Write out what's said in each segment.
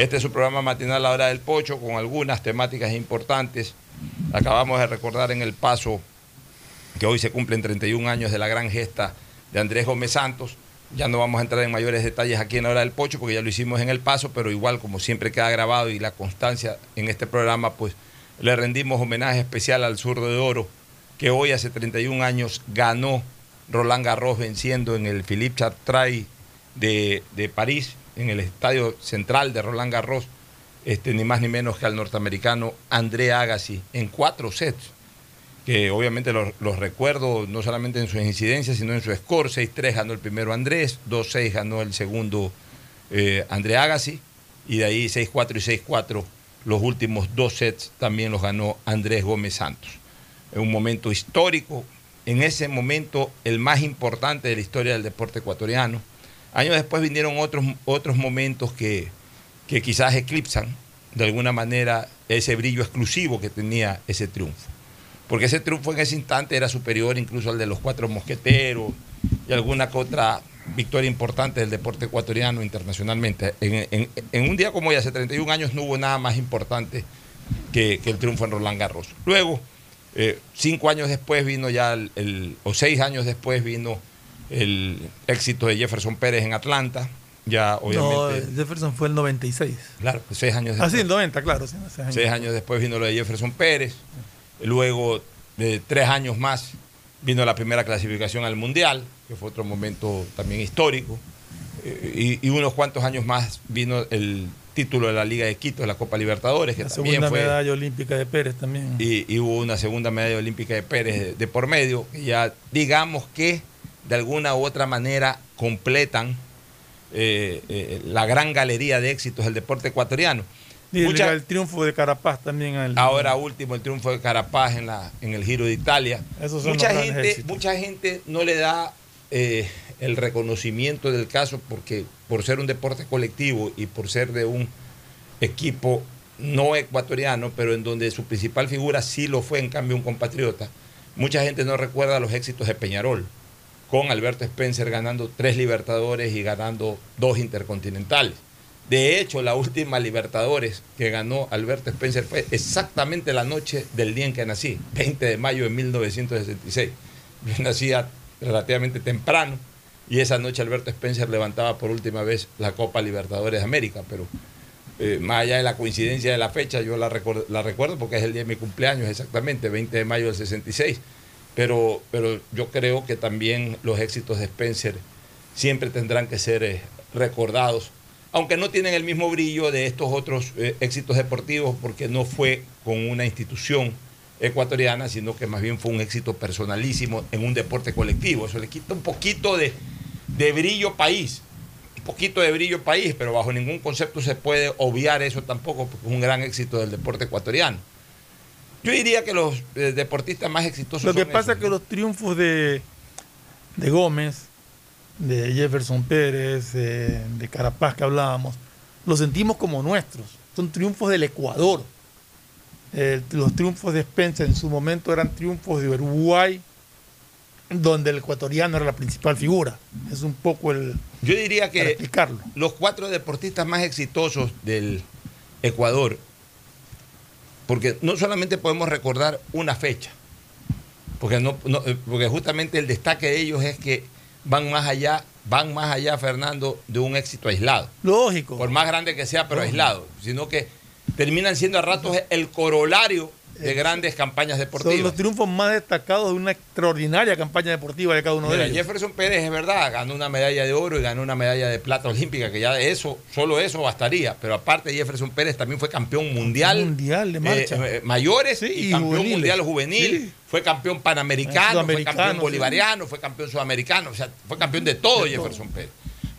Este es su programa matinal La Hora del Pocho con algunas temáticas importantes. Acabamos de recordar en el paso que hoy se cumplen 31 años de la gran gesta de Andrés Gómez Santos. Ya no vamos a entrar en mayores detalles aquí en La Hora del Pocho porque ya lo hicimos en el paso, pero igual como siempre queda grabado y la constancia en este programa, pues le rendimos homenaje especial al zurdo de oro que hoy hace 31 años ganó Roland Garros venciendo en el Philippe Chartray de, de París en el estadio central de Roland Garros, este, ni más ni menos que al norteamericano André Agassi en cuatro sets, que obviamente los, recuerdo no solamente en sus incidencias, sino en su score. 6-3 ganó el primero Andrés, 2-6 ganó el segundo eh, André Agassi, y de ahí 6-4 y 6-4 los últimos dos sets también los ganó Andrés Gómez Santos. En un momento histórico, en ese momento el más importante de la historia del deporte ecuatoriano. Años después vinieron otros, otros momentos que, que quizás eclipsan de alguna manera ese brillo exclusivo que tenía ese triunfo. Porque ese triunfo en ese instante era superior incluso al de los cuatro mosqueteros y alguna que otra victoria importante del deporte ecuatoriano internacionalmente. En, un día como hoy, hace 31 años, no hubo nada más importante que, que el triunfo en Roland Garros. Luego, eh, cinco años después vino ya, el, el- o seis años después vino el éxito de Jefferson Pérez en Atlanta. Ya, No, obviamente. Jefferson fue el 96. claro, seis años Ah, después. sí, el 90, claro. sí, seis años. Seis años después vino lo de Jefferson Pérez. Luego, de tres años más, vino la primera clasificación al Mundial, que fue otro momento también histórico. Eh, Y, y unos cuantos años más vino el título de la Liga de Quito, de la Copa Libertadores, que La también segunda fue. medalla olímpica de Pérez también. Y, y hubo una segunda medalla olímpica de Pérez de, de por medio, que ya digamos que de alguna u otra manera completan eh, eh, la gran galería de éxitos del deporte ecuatoriano. Y Mucha- el triunfo de Carapaz también. Ahora último el triunfo de Carapaz en, la, en el Giro de Italia. Mucha gente, mucha gente no le da eh, el reconocimiento del caso porque por ser un deporte colectivo y por ser de un equipo no ecuatoriano, pero en donde su principal figura sí lo fue en cambio un compatriota, mucha gente no recuerda los éxitos de Peñarol, con Alberto Spencer ganando tres Libertadores y ganando dos Intercontinentales. De hecho, la última Libertadores que ganó Alberto Spencer fue exactamente la noche del día en que nací, 20 de mayo de 1966. Yo nacía relativamente temprano y esa noche Alberto Spencer levantaba por última vez la Copa Libertadores de América, pero eh, más allá de la coincidencia de la fecha, yo la la recuerdo porque es el día de mi cumpleaños exactamente, 20 de mayo del 66, pero, pero yo creo que también los éxitos de Spencer siempre tendrán que ser eh, recordados, aunque no tienen el mismo brillo de estos otros eh, éxitos deportivos porque no fue con una institución ecuatoriana, sino que más bien fue un éxito personalísimo en un deporte colectivo. Eso le quita un poquito de, de brillo país, un poquito de brillo país, pero bajo ningún concepto se puede obviar eso tampoco, porque es un gran éxito del deporte ecuatoriano. Yo diría que los eh, deportistas más exitosos Lo que son pasa esos, es que ¿no? los triunfos de, de Gómez, de Jefferson Pérez, de, de Carapaz que hablábamos, los sentimos como nuestros. Son triunfos del Ecuador. Eh, los triunfos de Spencer en su momento eran triunfos de Uruguay, donde el ecuatoriano era la principal figura. Es un poco el Yo diría que explicarlo. los cuatro deportistas más exitosos del Ecuador, porque no solamente podemos recordar una fecha, porque, no, no- eh, porque justamente el destaque de ellos es que van más allá, van más allá, Fernando, de un éxito aislado. Lógico. Por más grande que sea, pero Lógico. aislado, sino que terminan siendo a ratos el corolario de grandes campañas Son deportivas. los triunfos más destacados de una extraordinaria campaña deportiva de cada uno Mira, de ellos. Jefferson Pérez es verdad, ganó una medalla de oro y ganó una medalla de plata olímpica, que ya de eso, solo eso bastaría. Pero aparte, Jefferson Pérez también fue campeón mundial. mundial de marcha. eh, eh, mayores Sí, y, y campeón juveniles. mundial juvenil. Sí. Fue campeón panamericano, fue campeón sí. bolivariano, fue campeón sudamericano. O sea, fue campeón de todo De todo. Jefferson Pérez.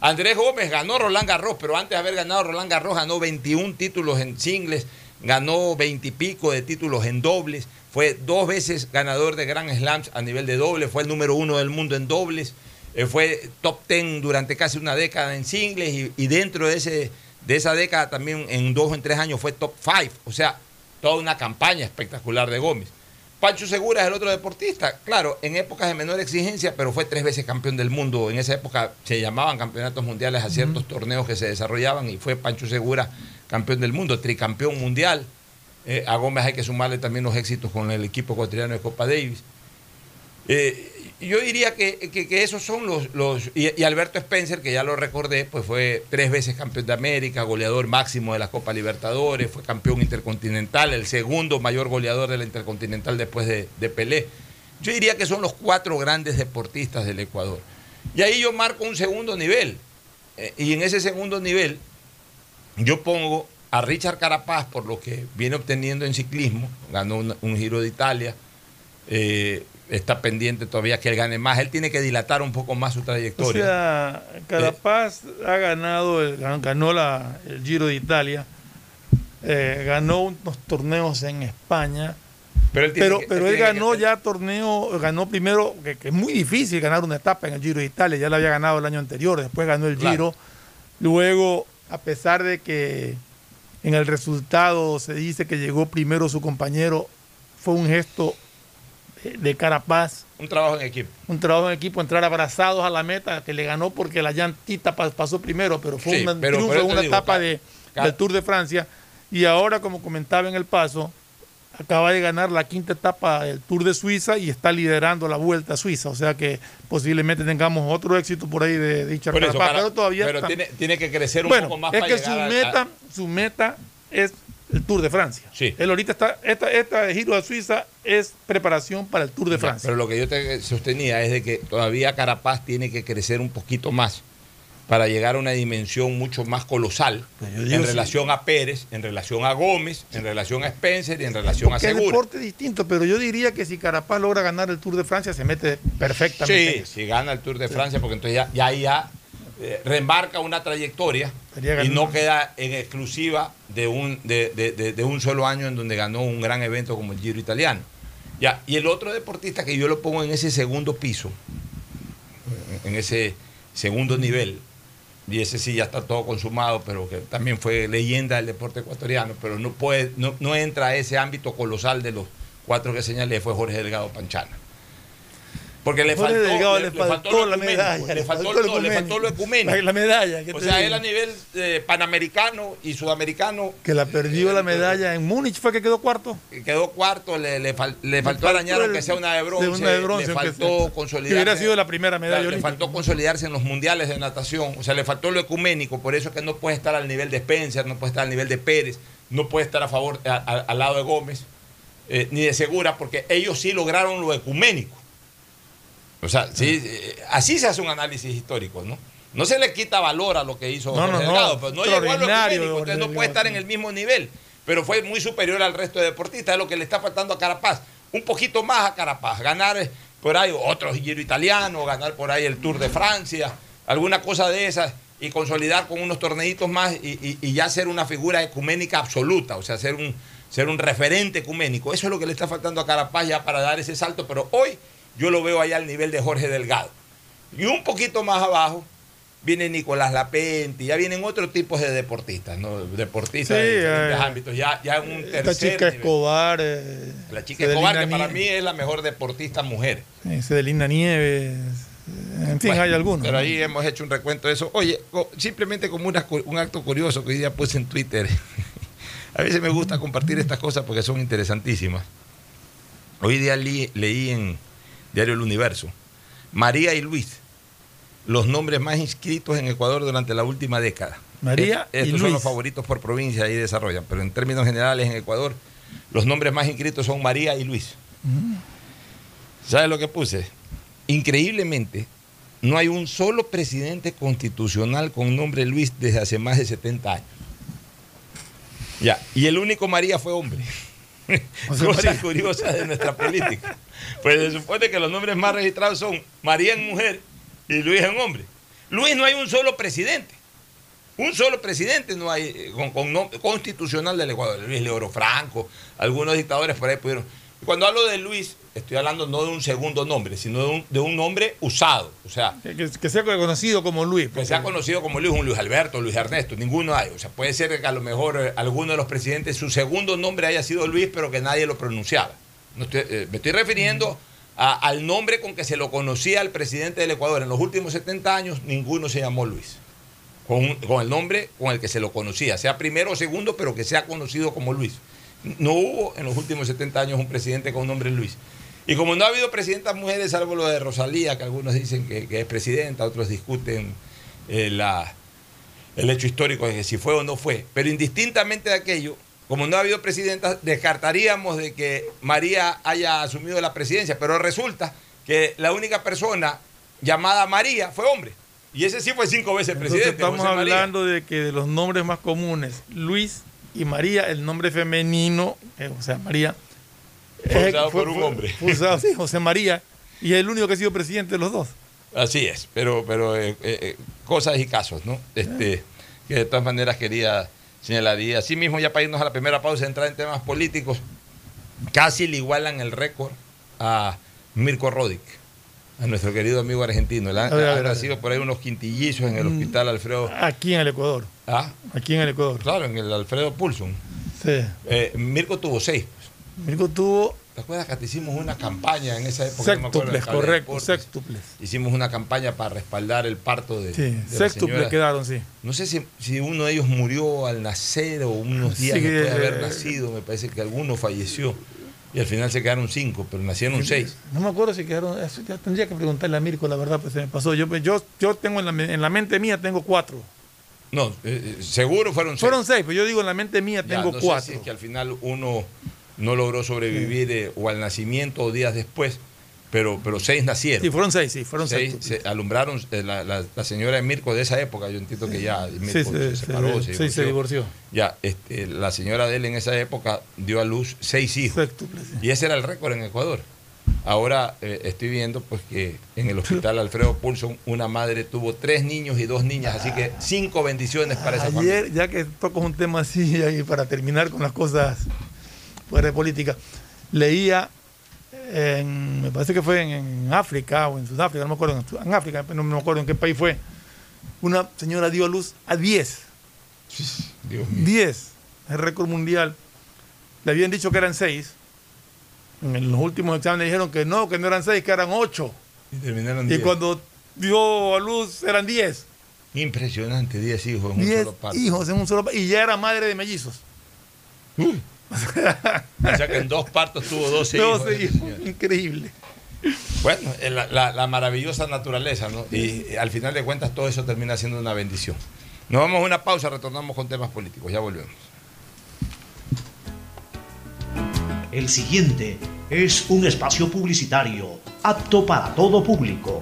Andrés Gómez ganó Roland Garros, pero antes de haber ganado Roland Garros ganó 21 títulos en singles, ganó 20 y pico de títulos en dobles, fue dos veces ganador de Grand Slams a nivel de dobles, fue el número uno del mundo en dobles, eh, fue top 10 durante casi una década en singles y, y dentro de, ese, de esa década también en dos o en tres años fue top 5, o sea, toda una campaña espectacular de Gómez. Pancho Segura es el otro deportista, claro, en épocas de menor exigencia, pero fue tres veces campeón del mundo. En esa época se llamaban campeonatos mundiales a ciertos torneos que se desarrollaban y fue Pancho Segura campeón del mundo, tricampeón mundial. Eh, a Gómez hay que sumarle también los éxitos con el equipo ecuatoriano de Copa Davis. Eh, yo diría que, esos son los... y, Alberto Spencer, que ya lo recordé, pues fue tres veces campeón de América, goleador máximo de la Copa Libertadores, fue campeón intercontinental, el segundo mayor goleador de la intercontinental después de, de Pelé. Yo diría que son los cuatro grandes deportistas del Ecuador. Y ahí yo marco un segundo nivel. Eh, y en ese segundo nivel yo pongo a Richard Carapaz por lo que viene obteniendo en ciclismo, ganó un, un Giro de Italia, eh, está pendiente todavía que él gane más, él tiene que dilatar un poco más su O trayectoria. sea, Carapaz ha ganado, el- ganó la- el Giro de Italia, eh, ganó unos torneos en España, pero él, pero, que- pero él que- ganó ya torneo, ganó primero, que, que es muy difícil ganar una etapa en el Giro de Italia, ya la había ganado el año anterior, después ganó el Claro. Giro, luego, a pesar de que en el resultado se dice que llegó primero su compañero, fue un gesto de- Carapaz un trabajo en equipo. un trabajo en equipo, entrar abrazados a la meta, que le ganó porque la llantita pa- pasó primero, pero fue Sí, un pero triunfo una digo, etapa de, del Tour de Francia. Y ahora, como comentaba en el paso, acaba de ganar la quinta etapa del Tour de Suiza y está liderando la Vuelta a Suiza. O sea que posiblemente tengamos otro éxito por ahí de eso, Cara- pero todavía pero está- tiene, tiene que crecer un bueno, poco más es para que su meta, a- su meta es el Tour de Francia. Sí. Él ahorita está, esta, esta Giro de Suiza es preparación para el Tour de Francia. Pero lo que yo te sostenía es de que todavía Carapaz tiene que crecer un poquito más para llegar a una dimensión mucho más colosal Pues digo en sí. relación a Pérez, en relación a Gómez, en relación a Spencer y en relación Porque a es Segura. deporte distinto, pero yo diría que si Carapaz logra ganar el Tour de Francia, se mete perfectamente. en Sí, eso. si gana el Tour de Francia, porque entonces ya, ya ahí ya eh, remarca una trayectoria y no queda en exclusiva de un, de, de- de- de un solo año en donde ganó un gran evento como el Giro Italiano. Ya, y el otro deportista que yo lo pongo en ese segundo piso, en ese segundo nivel, y ese sí ya está todo consumado, pero que también fue leyenda del deporte ecuatoriano, pero no puede, no, no entra a ese ámbito colosal de los cuatro que señalé, fue Jorge Delgado Panchana. Porque le faltó, Delgado le, faltó la medalla, le le faltó, lo no, le faltó lo ecuménico. La, la medalla. ¿qué O sea, digo? él a nivel eh, panamericano y sudamericano Que la perdió eh, la medalla en Múnich, fue que quedó cuarto. quedó cuarto, le, le, fal- le faltó arañar el- aunque sea una de bronce, de una de bronce, le faltó sea. Que consolidarse. hubiera sido la primera medalla Claro, le faltó consolidarse en los mundiales de natación, o sea, le faltó lo ecuménico, por eso es que no puede estar al nivel de Spencer, no puede estar al nivel de Pérez, no puede estar a favor, a- a- al lado de Gómez, eh, ni de Segura, porque ellos sí lograron lo ecuménico. O sea, sí, eh, así se hace un análisis histórico, ¿no? No se le quita valor a lo que hizo No, no, no, Delgado, pero no llegó a lo ecuménico, entonces no puede estar en el mismo nivel, pero fue muy superior al resto de deportistas, es lo que le está faltando a Carapaz, un poquito más a Carapaz, ganar eh, por ahí otro giro italiano, ganar por ahí el Tour de Francia, alguna cosa de esas, y consolidar con unos torneitos más y, y- y ya ser una figura ecuménica absoluta, o sea, ser un, ser un referente ecuménico. Eso es lo que le está faltando a Carapaz ya para dar ese salto, pero hoy yo lo veo allá al nivel de Jorge Delgado. Y un poquito más abajo viene Nicolás Lapenti, ya vienen otros tipos de deportistas, ¿no? Deportistas Sí, de diferentes eh, ámbitos, ya, ya en un tercer Esta chica nivel. Escobar. eh, La chica Cedelina Escobar, que para mí es la mejor deportista mujer. eh, Cedelina Nieves. eh, En fin, Bueno, hay algunos. Pero ahí hemos hecho un recuento de eso. Oye, simplemente como una un acto curioso que hoy día puse en Twitter. A veces me gusta compartir estas cosas porque son interesantísimas. Hoy día leí en Diario El Universo, María y Luis, los nombres más inscritos en Ecuador durante la última década. María y Estos son Luis. los favoritos por provincia y desarrollan, pero en términos generales en Ecuador, los nombres más inscritos son María y Luis. ¿Sabes lo que puse? Increíblemente, no hay un solo presidente constitucional con nombre Luis desde hace más de 70 años. Ya, y el único María fue hombre. José Cosa María. curiosa de nuestra política. Pues se supone que los nombres más registrados son María en mujer y Luis en hombre. Luis no hay un solo presidente. Un solo presidente no hay eh, con, con constitucional del Ecuador. Luis Leoro Franco, algunos dictadores por ahí pudieron. Cuando hablo de Luis, estoy hablando no de un segundo nombre, sino de un, de un nombre usado. O sea, Que, sea conocido como Luis. que sea conocido como Luis, un Luis Alberto, Luis Ernesto, ninguno hay. O sea, puede ser que a lo mejor eh, alguno de los presidentes, su segundo nombre haya sido Luis, pero que nadie lo pronunciaba. No estoy- eh, me estoy refiriendo a- al nombre con que se lo conocía al presidente del Ecuador. En los últimos 70 años, ninguno se llamó Luis. Con, con el nombre con el que se lo conocía, sea primero o segundo, pero que sea conocido como Luis. No hubo en los últimos 70 años un presidente con nombre Luis. Y como no ha habido presidentas mujeres, salvo lo de Rosalía, que algunos dicen que, que es presidenta, otros discuten eh, la, el hecho histórico de que si fue o no fue. Pero indistintamente de aquello, como no ha habido presidentas, descartaríamos de que María haya asumido la presidencia. Pero resulta que la única persona llamada María fue hombre. Y ese sí fue cinco veces Entonces presidente. estamos José María. hablando de que de los nombres más comunes, Luis y María, el nombre femenino, eh, o sea, María. Fue eh, usado por un hombre. fue usado, sí, José María, y es el único que ha sido presidente de los dos. Así es, pero, pero eh, eh, eh, cosas y casos, ¿no? Este, que de todas maneras quería señalar. Y así mismo, ya para irnos a la primera pausa, entrar en temas políticos, casi le igualan el récord a Mirko Rodic, a nuestro querido amigo argentino. Él ha, A ver, nacido por ahí unos quintillizos en el Mm. hospital Alfredo. Aquí en el Ecuador. Ah, Aquí en el Ecuador. claro, en el Alfredo Pulson. Sí. Eh, Mirko tuvo seis. Mirko tuvo ¿Te acuerdas que te hicimos una campaña en esa época? No sextuples, Cable correcto, sextuples. Hicimos una campaña para respaldar el parto de, Sí, de sextuples quedaron, sí. No sé si, si uno de ellos murió al nacer o unos días Sí, después de haber eh, nacido. Me parece que alguno falleció. Y al final se quedaron cinco, pero nacieron seis. No me acuerdo si quedaron. eso ya tendría que preguntarle a Mirko, la verdad, pues se me pasó. Yo, yo, yo tengo en la, me- en la mente mía tengo cuatro. No, eh, eh, seguro fueron seis. Fueron seis, pero yo digo en la mente mía Ya, tengo no sé cuatro. si es que al final uno no logró sobrevivir eh, o al nacimiento o días después, pero, pero seis nacieron. Sí, fueron seis, sí, fueron Seis seis. se alumbraron eh, la, la- la señora de Mirko de esa época, yo entiendo que ya Sí, Mirko se, se separó, se- sí, se divorció. Ya, este, la señora de él en esa época dio a luz seis hijos. Sí. Y ese era el récord en Ecuador. Ahora eh, estoy viendo pues que en el hospital Alfredo Pulson una madre tuvo tres niños y dos niñas, así que cinco bendiciones para esa familia. Ayer, ya que tocas un tema así, y para terminar con las cosas de política, leía, en, me parece que fue en, en África o en Sudáfrica, no me acuerdo, en, África, no me acuerdo en qué país fue, una señora dio a luz a 10, Dios mío. 10, el récord mundial. Le habían dicho que eran 6. En los últimos exámenes dijeron que no, que no eran 6, que eran 8. Y terminaron Y 10. cuando dio a luz eran 10. Impresionante, 10 hijos en un 10 solo parto. hijos en un solo pa- Y ya era madre de mellizos. O sea que en dos partos tuvo 12 hijos. 12 esta hijos. señora. Increíble. Bueno, la, la- la maravillosa naturaleza, ¿no? Y eh, al final de cuentas todo eso termina siendo una bendición. Nos vamos a una pausa, retornamos con temas políticos. Ya volvemos. El siguiente es un espacio publicitario apto para todo público.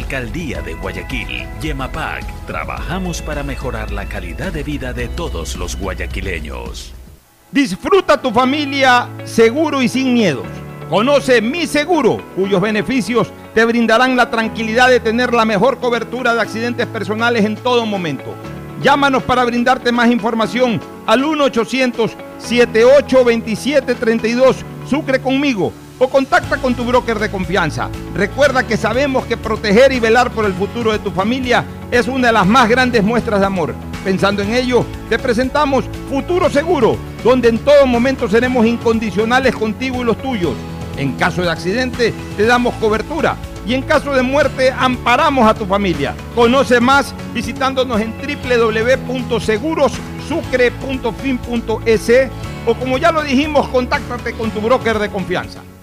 Alcaldía de Guayaquil, Yemapac, trabajamos para mejorar la calidad de vida de todos los guayaquileños. Disfruta tu familia seguro y sin miedos. Conoce Mi Seguro, cuyos beneficios te brindarán la tranquilidad de tener la mejor cobertura de accidentes personales en todo momento. Llámanos para brindarte más información al 1-800-7827-32 Sucre conmigo o contacta con tu broker de confianza. Recuerda que sabemos que proteger y velar por el futuro de tu familia es una de las más grandes muestras de amor. Pensando en ello, te presentamos Futuro Seguro, donde en todo momento seremos incondicionales contigo y los tuyos. En caso de accidente, te damos cobertura y en caso de muerte, amparamos a tu familia. Conoce más visitándonos en www.segurosucre.fin.es o como ya lo dijimos, contáctate con tu broker de confianza.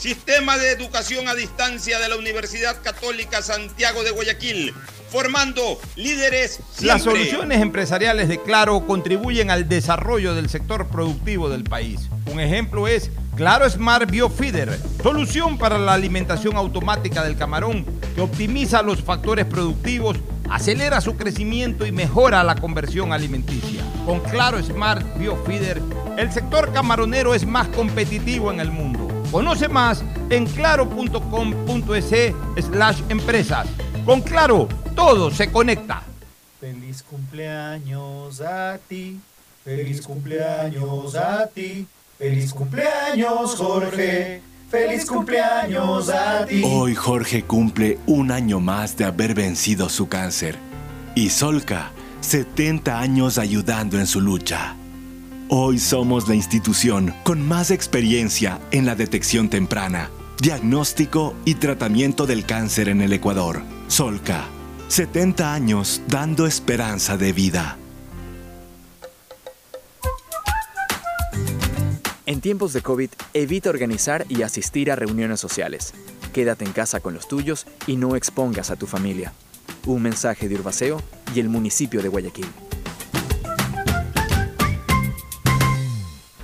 Sistema de Educación a Distancia de la Universidad Católica Santiago de Guayaquil, formando líderes siempre. Las soluciones empresariales de Claro contribuyen al desarrollo del sector productivo del país. Un ejemplo es Claro Smart Biofeeder, solución para la alimentación automática del camarón que optimiza los factores productivos, acelera su crecimiento y mejora la conversión alimenticia. Con Claro Smart Biofeeder, el sector camaronero es más competitivo en el mundo. Conoce más en claro.com.es slash empresas. Con Claro, todo se conecta. Feliz cumpleaños a ti, feliz cumpleaños a ti, feliz cumpleaños Jorge, feliz cumpleaños a ti. Hoy Jorge cumple un año más de haber vencido su cáncer. Y Solca, 70 años ayudando en su lucha. Hoy somos la institución con más experiencia en la detección temprana, diagnóstico y tratamiento del cáncer en el Ecuador. Solca, 70 años dando esperanza de vida. En tiempos de COVID, evita organizar y asistir a reuniones sociales. Quédate en casa con los tuyos y no expongas a tu familia. Un mensaje de Urbaceo y el municipio de Guayaquil.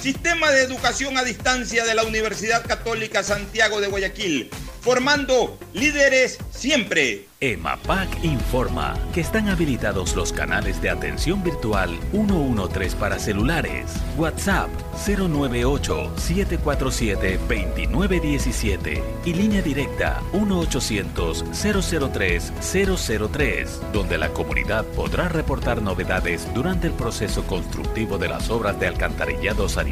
Sistema de educación a distancia de la Universidad Católica Santiago de Guayaquil, formando líderes siempre. EMAPAC informa que están habilitados los canales de atención virtual 113 para celulares, WhatsApp 098-747-2917 y línea directa 1-800-003-003, donde la comunidad podrá reportar novedades durante el proceso constructivo de las obras de alcantarillado sanitario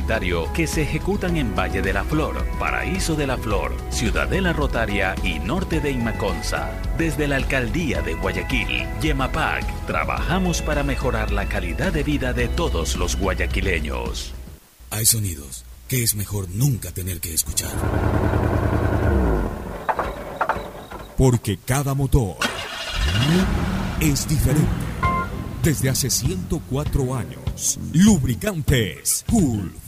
que se ejecutan en Valle de la Flor, Paraíso de la Flor, Ciudadela Rotaria y Norte de Inmaconza. Desde la Alcaldía de Guayaquil, Yemapac, trabajamos para mejorar la calidad de vida de todos los guayaquileños. Hay sonidos que es mejor nunca tener que escuchar. Porque cada motor es diferente. Desde hace 104 años, Lubricantes Gulf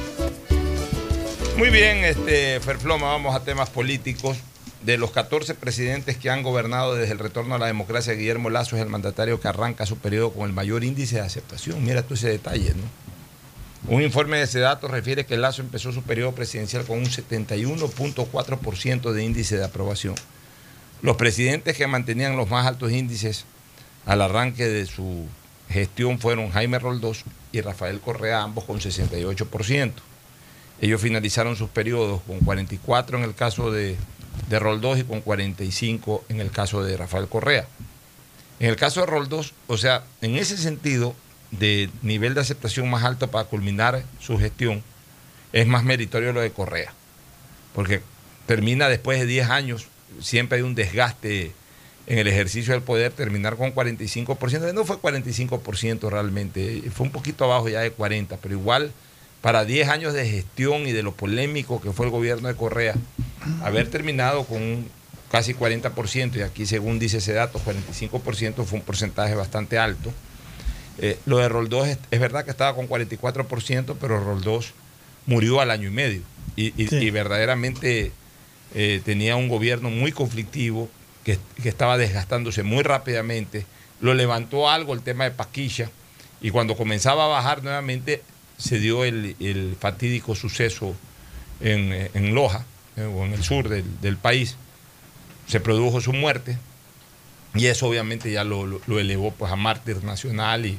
Muy bien, este Ferfloma, vamos a temas políticos. De los 14 presidentes que han gobernado desde el retorno a la democracia, Guillermo Lazo es el mandatario que arranca su periodo con el mayor índice de aceptación. Mira tú ese detalle, ¿no? Un informe de ese dato refiere que Lazo empezó su periodo presidencial con un 71.4% de índice de aprobación. Los presidentes que mantenían los más altos índices al arranque de su gestión fueron Jaime Roldós y Rafael Correa, ambos con 68%. Ellos finalizaron sus periodos con 44 en el caso de, de Roldós y con 45 en el caso de Rafael Correa. En el caso de Roldós, o sea, en ese sentido de nivel de aceptación más alto para culminar su gestión, es más meritorio lo de Correa. Porque termina después de 10 años, siempre hay un desgaste en el ejercicio del poder, terminar con 45%. No fue 45% realmente, fue un poquito abajo ya de 40%, pero igual para 10 años de gestión y de lo polémico que fue el gobierno de Correa, haber terminado con un casi 40%, y aquí según dice ese dato, 45% fue un porcentaje bastante alto. Eh, lo de Roldós es, es, verdad que estaba con 44%, pero Roldós murió al año y medio y, y, sí. y verdaderamente eh, tenía un gobierno muy conflictivo que, que, estaba desgastándose muy rápidamente. Lo levantó algo el tema de Paquilla y cuando comenzaba a bajar nuevamente se dio el, el fatídico suceso en, en Loja, eh, o en el sur del, del, país. Se produjo su muerte y eso obviamente ya lo, lo, elevó pues, a mártir nacional y,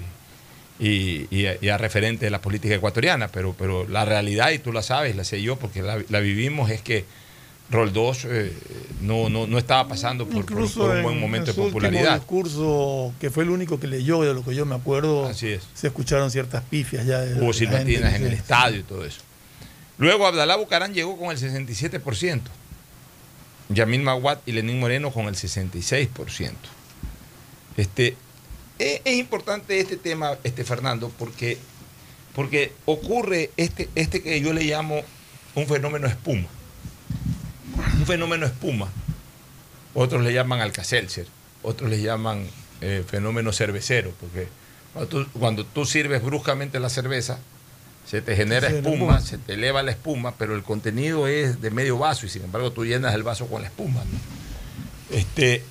y, a, referente de la política ecuatoriana. Pero, pero la realidad, y tú la sabes, la sé yo, porque la, la vivimos, es que Roldós eh, no, no, no, estaba pasando por, por, por un buen momento en de popularidad. El discurso, que fue el único que leyó, de lo que yo me acuerdo, Así es. se escucharon ciertas pifias ya. De, Hubo silbatinas en el estadio y todo eso. Luego Abdalá Bucarán llegó con el 67%. Yamil Maguat y Lenín Moreno con el 66%. Este, es, es, importante este tema, este Fernando, porque, porque ocurre este, este que yo le llamo un fenómeno espuma un fenómeno espuma. Otros le llaman alcacelser, otros le llaman eh, fenómeno cervecero, porque cuando tú, cuando tú, sirves bruscamente la cerveza, se te genera espuma, se te eleva la espuma, pero el contenido es de medio vaso y sin embargo tú llenas el vaso con la espuma. ¿no? Este,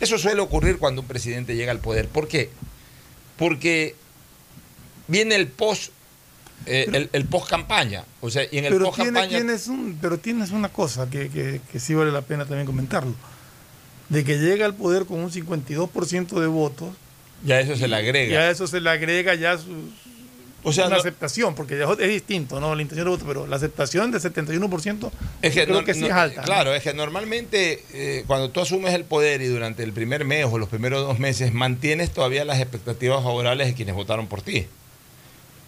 eso suele ocurrir cuando un presidente llega al poder. ¿Por qué? Porque viene el post eh, el, el post campaña. O sea, y en el pero post campaña. Tiene, tienes un, pero tienes una cosa que, que, que, sí vale la pena también comentarlo: de que llega al poder con un 52% de votos. Ya eso se le agrega. Ya eso se le agrega ya su, o sea, una no, aceptación, porque es distinto, ¿no? La intención de voto, pero la aceptación del 71% es que creo no, que sí no, es alta. Claro, es que normalmente eh, cuando tú asumes el poder y durante el primer mes o los primeros dos meses mantienes todavía las expectativas favorables de quienes votaron por ti.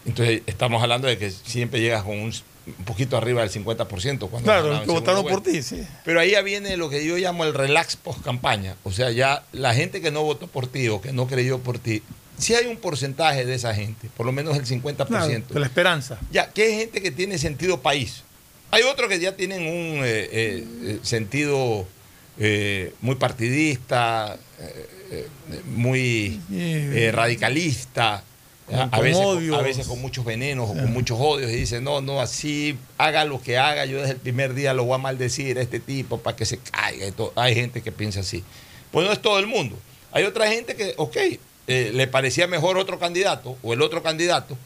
Entonces estamos hablando de que siempre llegas con un, un poquito arriba del 50%. Cuando claro, que votaron por ti, sí. Pero ahí ya viene lo que yo llamo el relax post campaña. O sea, ya la gente que no votó por ti o que no creyó por ti, sí hay un porcentaje de esa gente, por lo menos el 50%. Claro, de la esperanza. Ya, que es gente que tiene sentido país. Hay otros que ya tienen un eh, eh, sentido eh, muy partidista, muy radicalista A, veces, a veces con muchos venenos o con muchos odios y dice, no, no, así haga lo que haga, yo desde el primer día lo voy a maldecir a este tipo para que se caiga. y todo. Hay gente que piensa así. Pues no es todo el mundo. Hay otra gente que, ok, eh, le parecía mejor otro candidato o el otro candidato,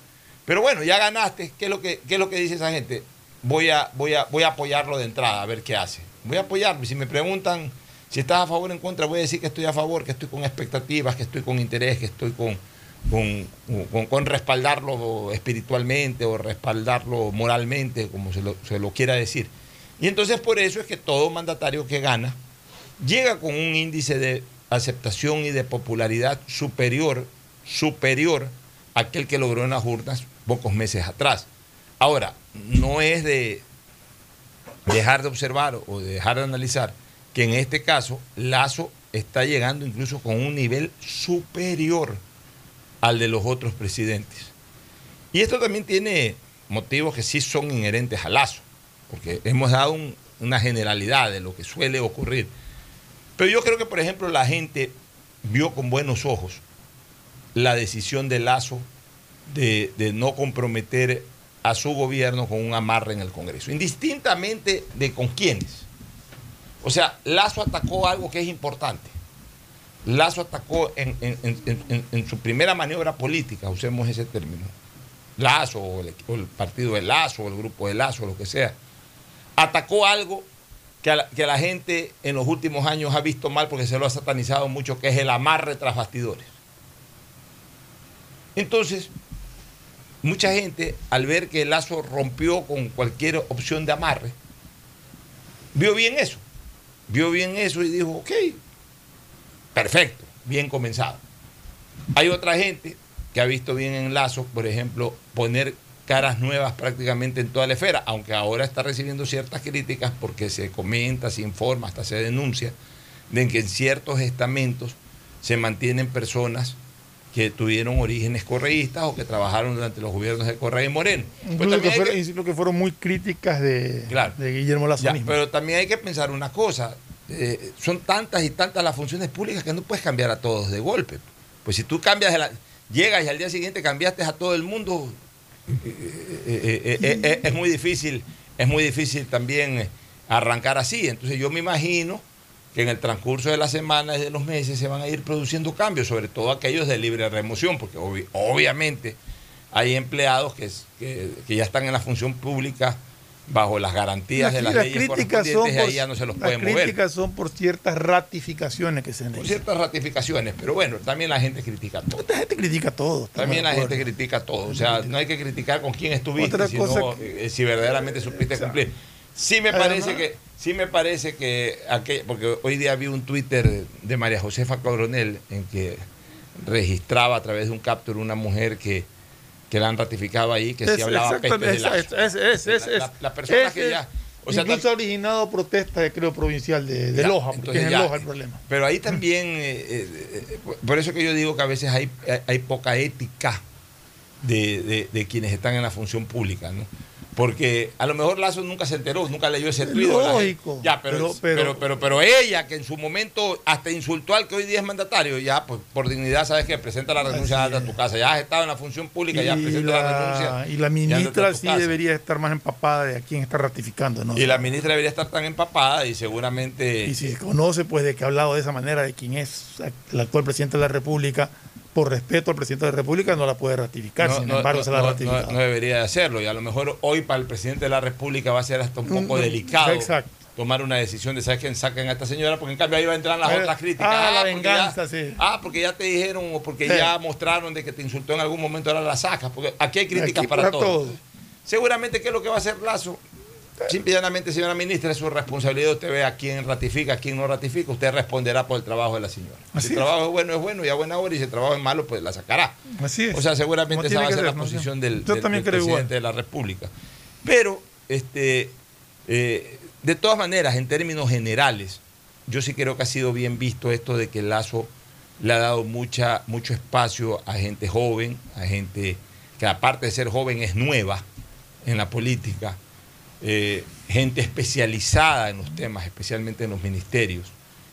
pero bueno, ya ganaste. ¿Qué es lo que, qué es lo que dice esa gente? Voy a, voy, a, voy a apoyarlo de entrada, a ver qué hace. Voy a apoyarlo. Si me preguntan si estás a favor o en contra, voy a decir que estoy a favor, que estoy con expectativas, que estoy con interés, que estoy con, con, respaldarlo espiritualmente o respaldarlo moralmente, como se lo, se lo quiera decir. Y entonces por eso es que todo mandatario que gana llega con un índice de aceptación y de popularidad superior, superior a aquel que logró en las urnas pocos meses atrás. Ahora, no es de dejar de observar o de dejar de analizar que en este caso Lazo está llegando incluso con un nivel superior al de los otros presidentes. Y esto también tiene motivos que sí son inherentes a Lazo, porque hemos dado un- una generalidad de lo que suele ocurrir. Pero yo creo que, por ejemplo, la gente vio con buenos ojos la decisión de Lazo de, de no comprometer a su gobierno con un amarre en el Congreso, indistintamente de con quiénes. O sea, Lazo atacó algo que es importante. Lazo atacó en, en- en- su primera maniobra política, usemos ese término. Lazo, o el, el partido de Lazo, o el grupo de Lazo, lo que sea. Atacó algo que a, la, que la gente en los últimos años ha visto mal porque se lo ha satanizado mucho, que es el amarre tras bastidores. Entonces, mucha gente, al ver que Lazo rompió con cualquier opción de amarre, vio bien eso. Vio bien eso y dijo, ok, perfecto, bien comenzado. Hay otra gente que ha visto bien en Lazo, por ejemplo, poner caras nuevas prácticamente en toda la esfera, aunque ahora está recibiendo ciertas críticas porque se comenta, se informa, hasta se denuncia de que en ciertos estamentos se mantienen personas que tuvieron orígenes correístas o que trabajaron durante los gobiernos de Correa y Moreno. Pues que, fueron, que- incluso que fueron muy críticas de, Claro. de Guillermo Lazo Ya, pero también hay que pensar una cosa. Eh, son tantas y tantas las funciones públicas que no puedes cambiar a todos de golpe. Pues si tú cambias, la- llegas y al día siguiente cambiaste a todo el mundo, eh, eh, es muy difícil, es muy difícil también arrancar así. Entonces yo me imagino que en el transcurso de las semanas y de los meses se van a ir produciendo cambios, sobre todo aquellos de libre remoción, porque obvi- obviamente hay empleados que- que ya están en la función pública bajo las garantías de las, las leyes críticas son por, ahí ya no se los las pueden mover. críticas son por ciertas ratificaciones que se han Por ciertas ratificaciones, pero bueno, también la gente critica todo. La gente critica todo. También la gente critica todo. O sea, no hay que criticar con quién estuviste, Otra sino cosa eh, si verdaderamente supiste cumplir. Sí me parece Además- que, sí me parece que aquel- porque hoy día vi un Twitter de María Josefa Coronel en que registraba a través de un capture una mujer que, que la han ratificado ahí, que sí Es- hablaba pestes de es- Lazo. es- es- es- La- la- la persona es- que ya... O sea, incluso ha originado protestas, creo, provincial de, de Ya, Loja, porque es en Loja el problema. Pero ahí también, eh, eh, eh, por eso que yo digo que a veces hay, hay- hay poca ética de, de- de quienes están en la función pública, ¿no? Porque a lo mejor Lazo nunca se enteró, nunca leyó ese tuit. Lógico. Ya, pero, Pero- pero, pero- pero, pero, ella, que en su momento hasta insultó al que hoy día es mandatario, ya, pues por dignidad, sabes que presenta la renuncia a tu casa. Ya has estado en la función pública, ya y, presenta la, la, renuncia. y la ministra sí debería estar más empapada de a quién está ratificando. ¿no? Y la ministra debería estar tan empapada y seguramente. Y si conoce, pues, de que ha hablado de esa manera de quién es el actual presidente de la República, por respeto al presidente de la República, no la puede ratificar. No, Sin no, embargo, no, se la ha no, debería de hacerlo. Y a lo mejor hoy para el presidente de la República va a ser hasta un poco Mm, mm, delicado exacto. tomar una decisión de saber quién saquen a esta señora, porque en cambio ahí va a entrar las Eh, otras críticas. ah, la porque venganza, ya, sí. Ah, porque ya te dijeron o porque Sí. ya mostraron de que te insultó en algún momento, ahora la sacas. Porque aquí hay críticas Aquí para, para todos. todo. Seguramente, ¿qué es lo que va a hacer Lazo? Simple y llanamente, señora ministra, es su responsabilidad. Usted ve a quién ratifica, a quién no ratifica. Usted responderá por el trabajo de la señora. Así si el trabajo es bueno, es bueno y a buena hora. Y si el trabajo es malo, pues la sacará. Así es. O sea, seguramente esa va a ser la posición del, igual. presidente de la República. Pero, este, eh, de todas maneras, en términos generales, yo sí creo que ha sido bien visto esto de que Lazo le ha dado mucha, mucho espacio a gente joven, a gente que aparte de ser joven es nueva en la política, eh, gente especializada en los temas, especialmente en los ministerios,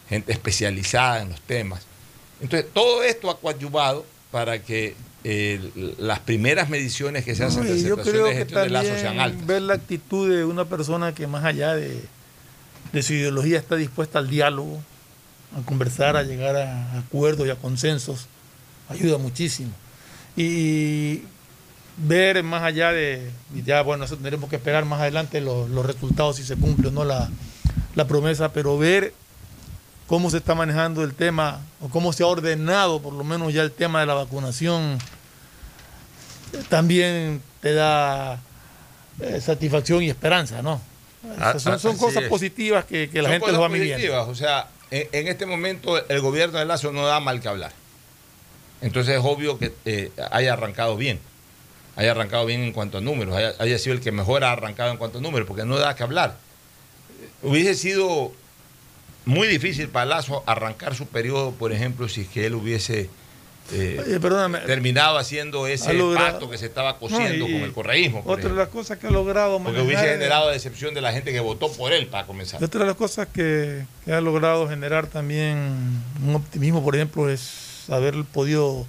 gente especializada en los temas. Entonces, todo esto ha coadyuvado para que eh, las primeras mediciones que se hacen No, de yo creo de que sean altas. ver la actitud de una persona que más allá de, de su ideología está dispuesta al diálogo, a conversar, a llegar a acuerdos y a consensos, ayuda muchísimo. Y ver más allá de, y ya bueno, eso tendremos que esperar más adelante los, los resultados si se cumple o no la, la promesa, pero ver cómo se está manejando el tema o cómo se ha ordenado por lo menos ya el tema de la vacunación también te da eh, satisfacción y esperanza, ¿no? Ah, son ah, son así cosas es. positivas que, que la Son gente los va midiendo. positivas, O sea, en, en este momento el gobierno de Lazo no da mal que hablar. Entonces es obvio que eh, haya arrancado bien. Haya arrancado bien en cuanto a números. Haya, haya sido el que mejor ha arrancado en cuanto a números, porque no da que hablar. Hubiese sido muy difícil para Lazo arrancar su periodo, por ejemplo, si es que él hubiese eh, Oye, terminado haciendo ese logrado- pacto que se estaba cosiendo No, y- con el correísmo. Otra de las cosas que ha logrado Porque hubiese generado decepción de la gente que votó por él para comenzar. Otra de las cosas que, que ha logrado generar también un optimismo, por ejemplo, es haber podido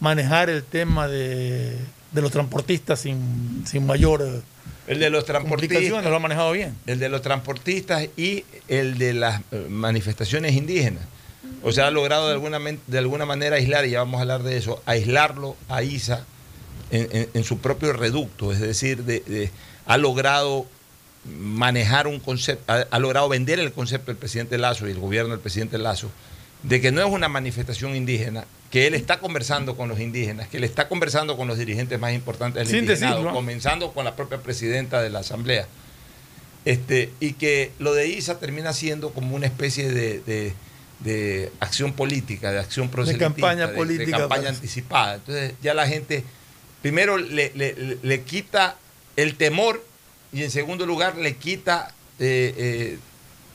manejar el tema de, de los transportistas sin, sin mayor eh, El de los transportistas. lo ha manejado bien. El de los transportistas y el de las eh, manifestaciones indígenas. O sea, ha logrado de alguna, de alguna manera aislar, y ya vamos a hablar de eso, aislarlo a ISA en, en- en su propio reducto. Es decir, de- de- ha logrado manejar un concepto, ha, ha logrado vender el concepto del presidente Lazo y el gobierno del presidente Lazo, de que no es una manifestación indígena, que él está conversando con los indígenas, que él está conversando con los dirigentes más importantes del indigenado, comenzando con la propia presidenta de la Asamblea. Este, y que lo de ISA termina siendo como una especie de, de- de acción política, de acción proselitista, campaña de- de política, campaña parece. anticipada. Entonces ya la gente, primero le, le- le- le quita el temor y en segundo lugar le quita eh, eh,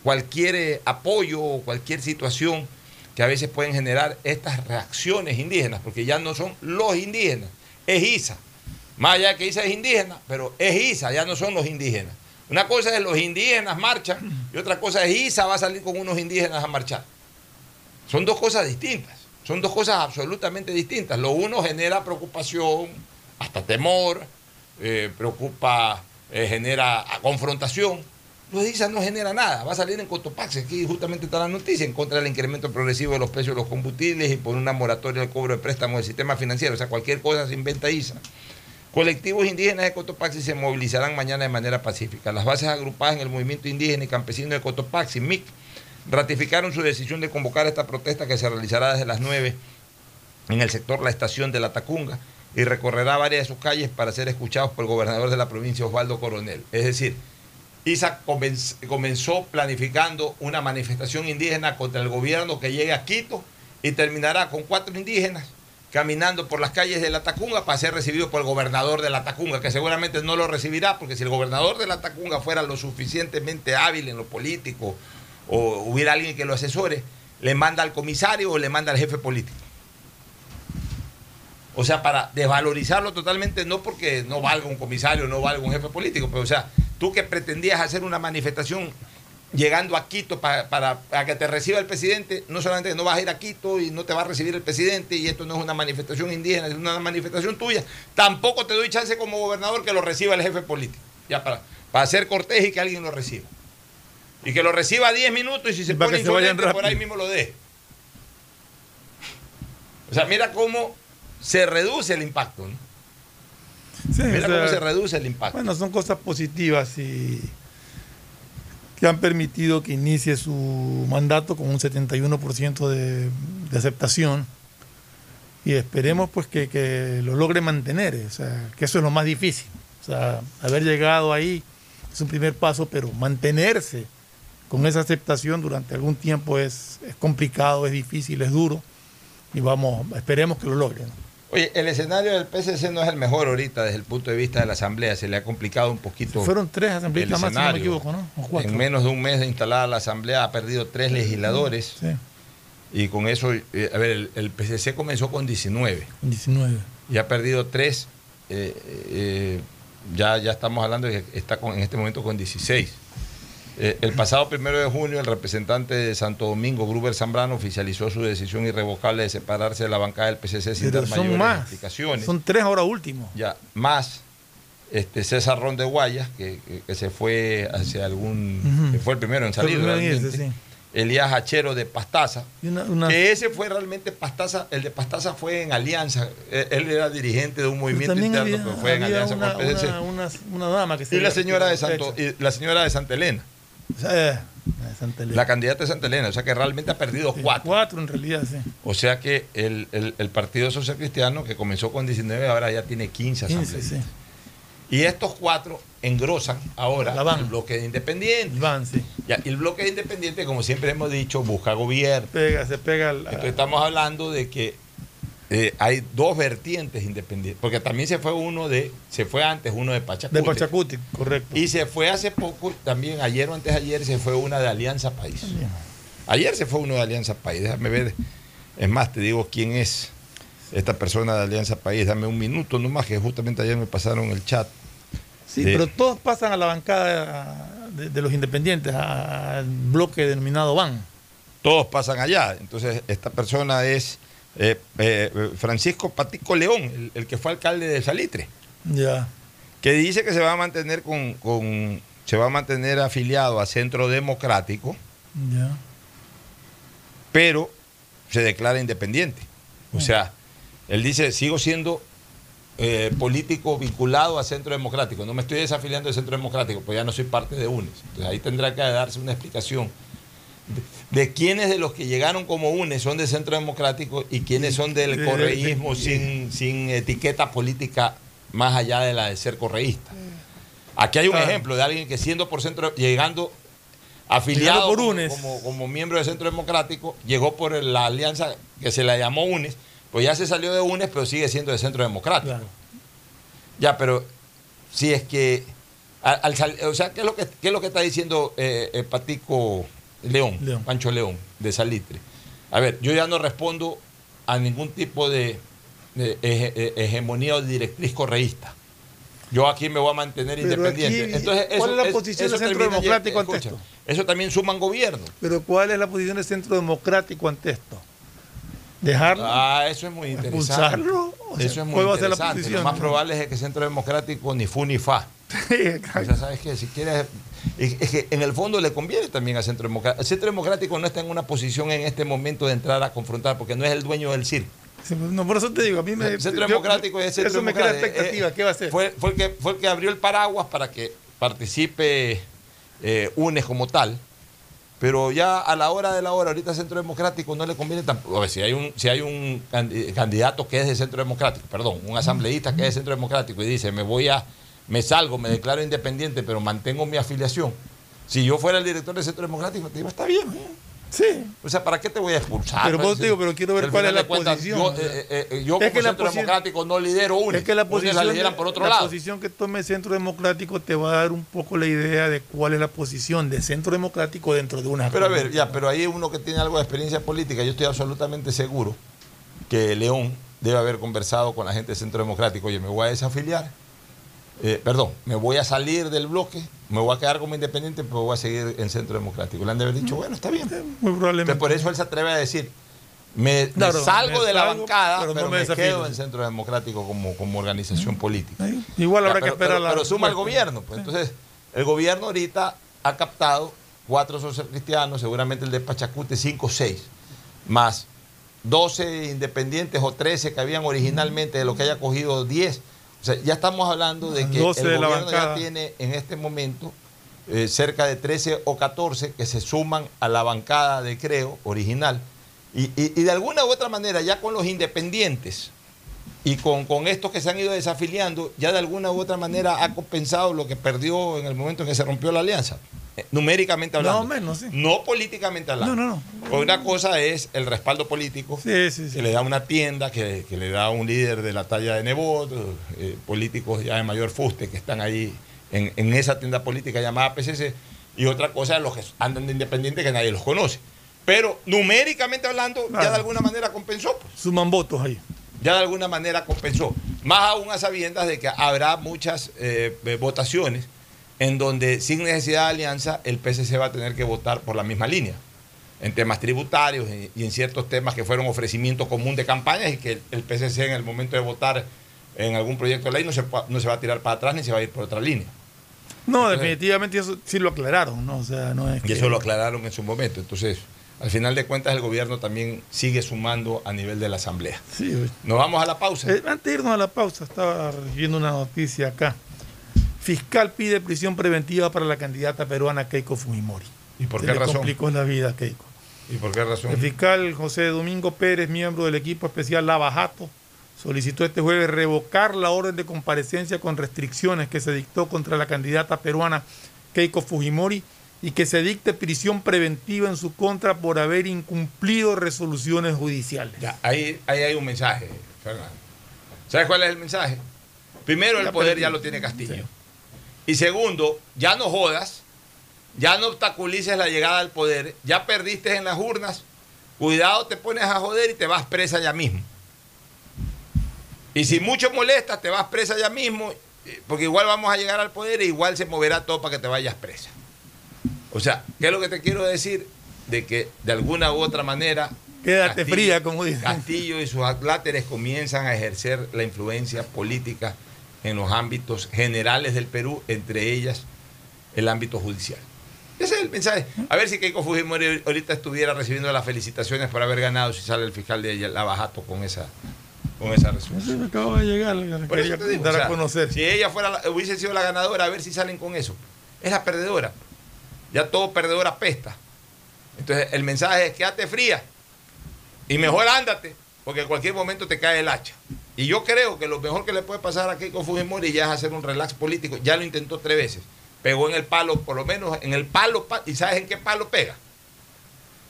cualquier eh, apoyo o cualquier situación que a veces pueden generar estas reacciones indígenas, porque ya no son los indígenas, es ISA. Más allá que ISA es indígena, pero es ISA, ya no son los indígenas. Una cosa es los indígenas marchan y otra cosa es ISA va a salir con unos indígenas a marchar. Son dos cosas distintas, son dos cosas absolutamente distintas. Lo uno genera preocupación, hasta temor, eh, preocupa, eh, genera confrontación. Lo de ISA no genera nada, va a salir en Cotopaxi, aquí justamente está la noticia, en contra del incremento progresivo de los precios de los combustibles y por una moratoria del cobro de préstamos del sistema financiero. O sea, cualquier cosa se inventa ISA. Colectivos indígenas de Cotopaxi se movilizarán mañana de manera pacífica. Las bases agrupadas en el movimiento indígena y campesino de Cotopaxi, MIC, ratificaron su decisión de convocar esta protesta que se realizará desde las 9 en el sector La Estación de la Tacunga y recorrerá varias de sus calles para ser escuchados por el gobernador de la provincia, Osvaldo Coronel. Es decir, ISA comenz- comenzó planificando una manifestación indígena contra el gobierno que llegue a Quito y terminará con cuatro indígenas caminando por las calles de la Tacunga para ser recibido por el gobernador de la Tacunga, que seguramente no lo recibirá, porque si el gobernador de la Tacunga fuera lo suficientemente hábil en lo político o hubiera alguien que lo asesore, le manda al comisario o le manda al jefe político. O sea, para desvalorizarlo totalmente, no porque no valga un comisario, no valga un jefe político, pero o sea, tú que pretendías hacer una manifestación llegando a Quito pa- para, para que te reciba el presidente, no solamente que no vas a ir a Quito y no te va a recibir el presidente y esto no es una manifestación indígena, es una manifestación tuya, tampoco te doy chance como gobernador que lo reciba el jefe político, ya para, para ser cortés y que alguien lo reciba. Y que lo reciba 10 minutos y si se para pone insolente, por ahí mismo lo deje. O sea, mira cómo se reduce el impacto. ¿no? Sí, Mira o sea, cómo se reduce el impacto. Bueno, son cosas positivas y que han permitido que inicie su mandato con un 71% de, de aceptación y esperemos pues que, que lo logre mantener, o sea, que eso es lo más difícil. O sea, haber llegado ahí es un primer paso, pero mantenerse con esa aceptación durante algún tiempo es, es complicado, es difícil, es duro y vamos, esperemos que lo logre. ¿no? Oye, el escenario del PSC no es el mejor ahorita desde el punto de vista de la Asamblea. Se le ha complicado un poquito. Fueron tres asambleístas el más, si no me equivoco, ¿no? O cuatro. En menos de un mes de instalada la Asamblea ha perdido tres legisladores. Sí, Y con eso, eh, a ver, el, el PSC comenzó con 19 con 19. y ha perdido tres. eh, eh, ya, ya estamos hablando de que está con- en este momento con 16. Eh, el pasado primero de junio, el representante de Santo Domingo, Gruber Zambrano, oficializó su decisión irrevocable de separarse de la bancada del PCC sin Pero dar son mayores explicaciones. Son tres ahora último. Ya, más este César Ron de Guayas, que, que- que se fue hacia algún. Que fue el primero en salir. primero realmente. sí. Elías Hachero de Pastaza. Y una- una- Que ese fue realmente Pastaza, el de Pastaza fue en alianza. Él, él era dirigente de un movimiento interno, había, pero fue en alianza una, con el PCC. una- dama que se y la señora de Santo, y la señora de Santa Elena, eh, Santa la candidata de Santa Elena, o sea que realmente ha perdido cuatro. Cuatro en realidad, sí. O sea que el, el- el Partido Social Cristiano, que comenzó con 19, ahora ya tiene 15 15, asambleístas. sí. Y estos cuatro engrosan ahora La van. el bloque de. Van, sí. Ya, y el bloque de independientes, como siempre hemos dicho, busca gobierno. Pega, se pega Entonces estamos hablando de que eh, hay dos vertientes independientes. Porque también se fue uno de, se fue antes uno de Pachacute. de Pachacuti, correcto. Y se fue hace poco, también ayer o antes de ayer, se fue una de Alianza País. Ayer se fue uno de Alianza País, déjame ver. Es más, te digo quién es esta persona de Alianza País. Dame un minuto nomás, que justamente ayer me pasaron el chat. Sí, de- pero todos pasan a la bancada de, de los independientes, al bloque denominado VAN. Todos pasan allá. Entonces, esta persona es eh, eh, Francisco Patico León, el, el que fue alcalde de Salitre, que dice que se va a mantener con, con- se va a mantener afiliado a Centro Democrático, pero se declara independiente. O sea, él dice, sigo siendo eh, político vinculado a Centro Democrático, no me estoy desafiliando de Centro Democrático, pues ya no soy parte de UNES. Entonces ahí tendrá que darse una explicación. de, de quiénes de los que llegaron como UNES son de Centro Democrático y quiénes son del de- correísmo sin, sin etiqueta política más allá de la de ser correísta. Aquí hay un Claro. ejemplo de alguien que siendo por centro, llegando afiliado por como- UNES. como, como miembro del Centro Democrático, llegó por la alianza que se la llamó UNES, pues ya se salió de UNES, pero sigue siendo de Centro Democrático. Claro. Ya, pero si es que, al- al sal- o sea, ¿qué es lo que, qué es lo que está diciendo eh, eh, Patico León, León. Pancho León, de Salitre? A ver, yo ya no respondo a ningún tipo de, de hege- eh, hegemonía o directriz correísta. Yo aquí me voy a mantener Pero independiente. aquí, Entonces, ¿cuál es la posición del Centro Democrático ante esto? Eso también suman gobierno. Pero ¿cuál es la posición del Centro Democrático ante esto? ¿Dejarlo? Ah, eso es muy interesante. ¿Expulsarlo? O sea, eso es muy ¿cuál va a ser la interesante. posición? Lo más probable es que el Centro Democrático ni fu ni fa. O sea, ¿sabes qué? Si quieres. Es es que en el fondo le conviene también al Centro Democrático. El Centro Democrático no está en una posición en este momento de entrar a confrontar, porque no es el dueño del circo. Pues, no, por eso te digo, a mí me... El Centro yo- Democrático es el Centro Eso me crea Democrático. expectativa, Eh, ¿qué va a hacer? Fue, fue el que, fue el que abrió el paraguas para que participe eh, UNES como tal. Pero ya a la hora de la hora, ahorita Centro Democrático no le conviene tampoco. A ver, si hay un, si hay un candi- candidato que es de Centro Democrático, perdón, un asambleísta que es de Centro Democrático y dice, me voy a, me salgo, me declaro independiente, pero mantengo mi afiliación. Si yo fuera el director del Centro Democrático, te digo, está bien. ¿eh? Sí. O sea, ¿para qué te voy a expulsar? Pero Pues, vos te digo, pero quiero ver cuál es la cuentas, posición, Yo, eh, eh, eh, yo Es como que Centro Democrático no lidero UNES. Es que la posición, la lideran de- por otro la lado. posición que tome el Centro Democrático te va a dar un poco la idea de cuál es la posición de Centro Democrático dentro de una... Pero a ver, ya, pero ahí uno que tiene algo de experiencia política, yo estoy absolutamente seguro que León debe haber conversado con la gente del Centro Democrático. Oye, me voy a desafiliar. Eh, perdón, me voy a salir del bloque, me voy a quedar como independiente, pero voy a seguir en Centro Democrático. Le han de haber dicho, bueno, está bien. Muy probablemente. Entonces, por eso él se atreve a decir, me, salgo me de la salgo, bancada, pero pero, no me quedo en Centro Democrático como, como organización política. Igual habrá Ya, que esperar pero- la pero suma el gobierno. pues. Entonces, el gobierno ahorita ha captado cuatro social cristianos, seguramente el de Pachacute, cinco o seis, más 12 independientes o 13 que habían originalmente, de lo que haya cogido 10. O sea, ya estamos hablando de que 12 el de gobierno ya tiene en este momento eh, cerca de 13 o 14 que se suman a la bancada de Creo original. Y, y- y de alguna u otra manera, ya con los independientes y con, con estos que se han ido desafiliando, ya de alguna u otra manera ha compensado lo que perdió en el momento en que se rompió la alianza. Numéricamente hablando. Menos, sí. No políticamente hablando. No, no, no. Una cosa es el respaldo político, Sí, sí, sí. que le da una tienda, que, que le da un líder de la talla de Nebot, eh, políticos ya de mayor fuste que están ahí en, en esa tienda política llamada PCC, y otra cosa es los que andan de independiente que nadie los conoce. Pero numéricamente hablando, ya de alguna manera compensó. pues. Suman votos ahí. Ya de alguna manera compensó. Más aún a sabiendas de que habrá muchas eh, eh, votaciones en donde sin necesidad de alianza el PSC va a tener que votar por la misma línea, en temas tributarios y en ciertos temas que fueron ofrecimiento común de campañas y que el, PSC en el momento de votar en algún proyecto de ley no se, no se va a tirar para atrás ni se va a ir por otra línea. No, definitivamente eso sí lo aclararon, ¿no? O sea, no es Y eso lo aclararon en su momento. Entonces, al final de cuentas, el gobierno también sigue sumando a nivel de la Asamblea. Sí. Nos vamos a la pausa. Eh, antes de irnos a la pausa, estaba viendo una noticia acá. Fiscal pide prisión preventiva para la candidata peruana Keiko Fujimori. ¿Y por Se qué le razón? complicó la vida a Keiko. ¿Y por qué razón? El fiscal José Domingo Pérez, miembro del equipo especial Lava Jato, solicitó este jueves revocar la orden de comparecencia con restricciones que se dictó contra la candidata peruana Keiko Fujimori y que se dicte prisión preventiva en su contra por haber incumplido resoluciones judiciales. Ya, ahí, ahí hay un mensaje, Fernando. ¿Sabes cuál es el mensaje? Primero, el poder ya lo tiene Castillo. Y segundo, ya no jodas, ya no obstaculices la llegada al poder, ya perdiste en las urnas, cuidado, te pones a joder y te vas presa ya mismo. Y si mucho molestas, te vas presa ya mismo, eh, porque igual vamos a llegar al poder e igual se moverá todo para que te vayas presa. O sea, ¿qué es lo que te quiero decir? De que de alguna u otra manera Quédate fría, como dicen. Castillo y sus atláteres comienzan a ejercer la influencia política en los ámbitos generales del Perú, entre ellas el ámbito judicial. Ese es el mensaje. A ver si Keiko Fujimori ahorita estuviera recibiendo las felicitaciones por haber ganado si sale el fiscal de ella, Lavajato, con esa, con esa resolución. Eso me acaba de llegar, Por eso te digo, dar o sea, a conocer. Si ella fuera la- hubiese sido la ganadora, a ver si salen con eso. Es la perdedora. Ya todo perdedor apesta. Entonces el mensaje es quédate fría y mejor ándate, porque en cualquier momento te cae el hacha. Y yo creo que lo mejor que le puede pasar a Keiko Fujimori ya es hacer un relax político. Ya lo intentó tres veces. Pegó en el palo, por lo menos en el palo. pa- ¿Y sabes en qué palo pega?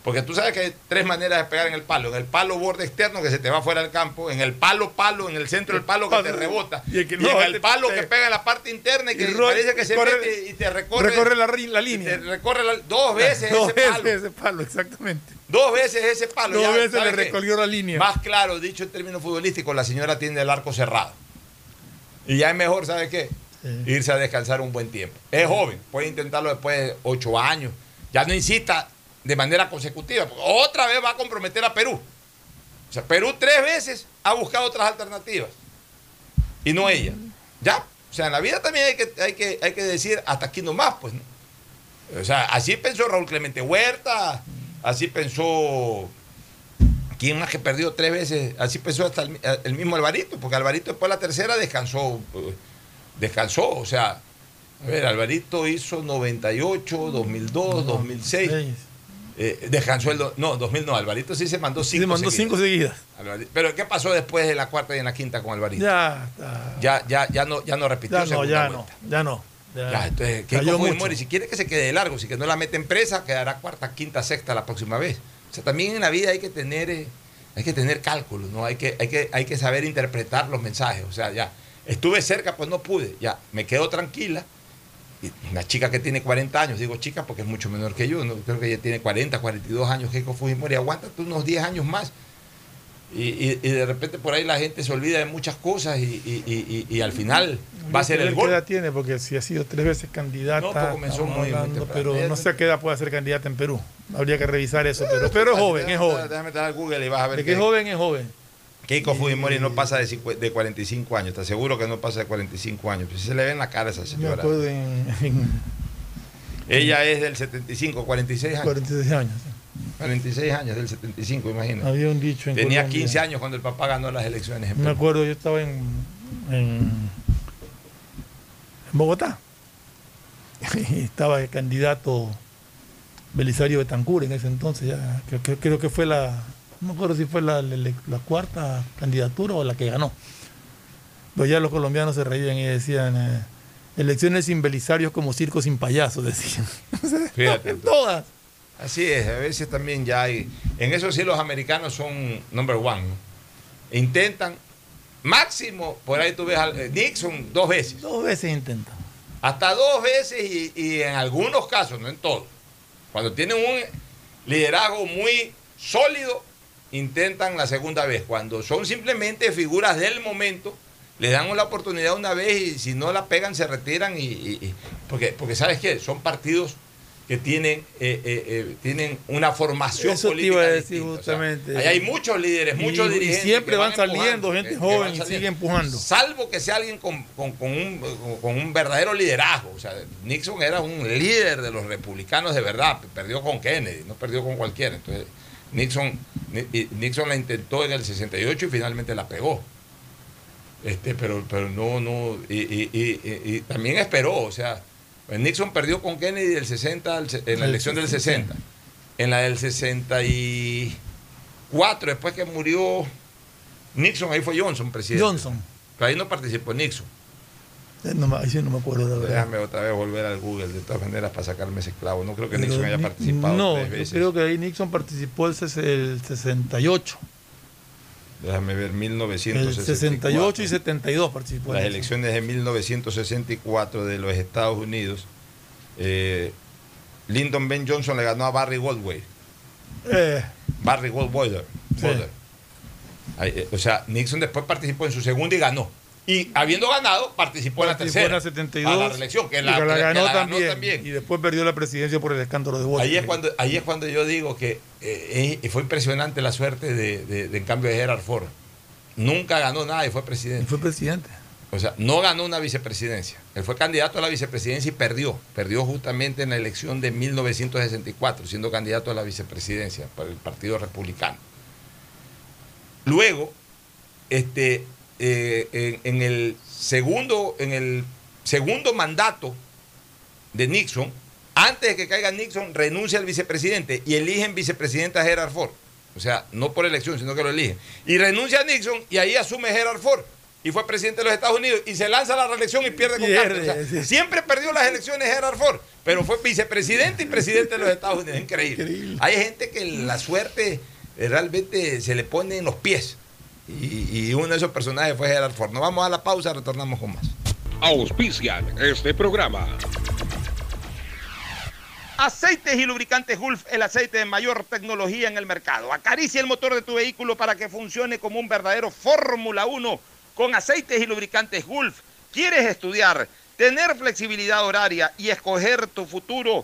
Porque tú sabes que hay tres maneras de pegar en el palo. En el palo borde externo que se te va fuera del campo, en el palo palo, en el centro del palo que te rebota, Y el que y en el palo que pega en la parte interna y que Y parece que se corre- mete y te recorre, Recorre la, la línea. te recorre la- dos veces Dos ese veces palo. ese palo, exactamente. Dos veces ese palo. Dos ya, veces ¿sabe le recorrió la línea. Más claro, dicho en términos futbolísticos, la señora tiene el arco cerrado. Y ya es mejor, ¿sabe qué? Irse a descansar un buen tiempo. Es joven, puede intentarlo después de ocho años. Ya no insista de manera consecutiva, porque otra vez va a comprometer a Perú. O sea, Perú tres veces ha buscado otras alternativas. Y no ella. Ya. O sea, en la vida también hay que, hay que, hay que decir hasta aquí nomás, pues. ¿no? O sea, así pensó Raúl Clemente Huerta, así pensó. ¿Quién más que perdió tres veces? Así pensó hasta el, el mismo Alvarito, porque Alvarito después de la tercera descansó. eh, Descansó, o sea, a ver, Alvarito hizo 98, 2002, 2006. Eh, descansó el. do- No, 2000 no, Alvarito sí se mandó cinco. Se mandó seguidas. cinco seguidas. Alvarito- Pero ¿qué pasó después de la cuarta y en la quinta con Alvarito? Ya está. Ya, ya, ya no, ya no repitió Ya no, ya vuelta. no, ya no. Ya, Ya, entonces, ¿qué mucho. Si quiere que se quede de largo, si que no la mete en presa, quedará cuarta, quinta, sexta la próxima vez. O sea, también en la vida hay que tener, eh, hay que tener cálculos, ¿no? Hay que, hay, que, hay que saber interpretar los mensajes. O sea, ya, estuve cerca, pues no pude. Ya, me quedo tranquila. Y una chica que tiene 40 años, digo chica porque es mucho menor que yo, ¿no? creo que ella tiene 40, 42 años, Keiko Fujimori, aguántate unos 10 años más. Y, y- y de repente por ahí la gente se olvida de muchas cosas y, al final va a ser el ¿Qué gol. edad tiene? Porque si ha sido tres veces candidata, No, pues comenzó muy- muy hablando, temprano. pero no sé a qué edad puede ser candidata en Perú. Habría que revisar eso, pero, pero es joven, es joven. Déjame entrar al Google y vas a ver De que es joven, es joven. Keiko Fujimori no pasa de, cincu- de 45 años, te aseguro que no pasa de 45 años. Se le ve en la cara a esa señora. en Ella es del 75, 46 años. 46 años. 46 años, del 75, imagínate. Había un dicho en Tenía Colombia. 15 años cuando el papá ganó las elecciones en Me Perú. acuerdo, yo estaba en, en, en Bogotá. Estaba el candidato Belisario Betancur en ese entonces. Ya, creo, que fue la, no me acuerdo si fue la, la- la cuarta candidatura o la que ganó. Pero ya los colombianos se reían y decían, eh, elecciones sin Belisarios como circo sin payasos, decían. Fíjate. En todas. Así es, a veces también ya hay. En eso sí los americanos son number one. ¿no? Intentan, máximo, por ahí tú ves a eh, Nixon dos veces. Dos veces intentan. Hasta dos veces y, y en algunos casos, no en todos. Cuando tienen un liderazgo muy sólido, intentan la segunda vez. Cuando son simplemente figuras del momento, Les dan la oportunidad una vez y si no la pegan se retiran y, y- y- porque, porque sabes qué, son partidos que tienen, eh, eh, eh, tienen una formación Eso te política iba a decir distinta. O sea, justamente. ahí hay muchos líderes, Y- muchos y dirigentes. siempre que van saliendo gente joven y sigue empujando. Salvo que sea alguien con, con- con un, con un verdadero liderazgo. O sea, Nixon era un líder de los republicanos de verdad. Perdió con Kennedy, no perdió con cualquiera. Entonces, Nixon, Ni- y Nixon la intentó en el 68 y finalmente la pegó. Este, pero, pero no, no, y, y- y- y- y también esperó, o sea, pues Nixon perdió con Kennedy del 60 al se- en la El elección del 60. 60. En la del 64, después que murió Nixon, ahí fue Johnson presidente. Johnson. Pero ahí no participó Nixon. Eh, No, me- ahí sí no me acuerdo de verdad. Déjame otra vez volver al Google de todas maneras para sacarme ese clavo. No creo que Pero Nixon haya participado No, tres yo creo que ahí Nixon participó el, el 68. Déjame ver, El 1964. 68 y 72 participó. las elecciones de 1964 de los Estados Unidos, eh, Lyndon Ben Johnson le ganó a Barry Goldwater. Eh, Barry Goldwater. Sí. Eh, o sea, Nixon después participó en su segunda y ganó. Y habiendo ganado, participó, participó en en la tercera. 72. Para la reelección, que y la, que la que ganó, también, Y después perdió la presidencia por el escándalo de Watergate. Ahí es cuando, ahí es cuando yo digo que eh, eh, fue impresionante la suerte de, de- de, en cambio de Gerard Ford. Nunca ganó nada y fue presidente. Fue presidente. O sea, no ganó una vicepresidencia. Él fue candidato a la vicepresidencia y perdió. Perdió justamente en la elección de 1964, siendo candidato a la vicepresidencia por el Partido Republicano. Luego, este, eh, en, en el segundo, en el segundo mandato de Nixon, antes de que caiga Nixon, renuncia al vicepresidente y eligen vicepresidente a Gerard Ford. O sea, no por elección, sino que lo eligen. Y renuncia a Nixon y ahí asume Gerard Ford. Y fue presidente de los Estados Unidos y se lanza a la reelección y pierde con Carter. O sea, sí. Siempre perdió las elecciones Gerard Ford, pero fue vicepresidente y presidente de los Estados Unidos. Increíble. Hay gente que la suerte realmente se le pone en los pies. Y, y uno de esos personajes fue Gerard Ford. Nos vamos a la pausa, retornamos con más. Auspician este programa. Aceites y lubricantes Gulf, el aceite de mayor tecnología en el mercado. Acaricia el motor de tu vehículo para que funcione como un verdadero Fórmula 1 con aceites y lubricantes Gulf. ¿Quieres estudiar, tener flexibilidad horaria y escoger tu futuro?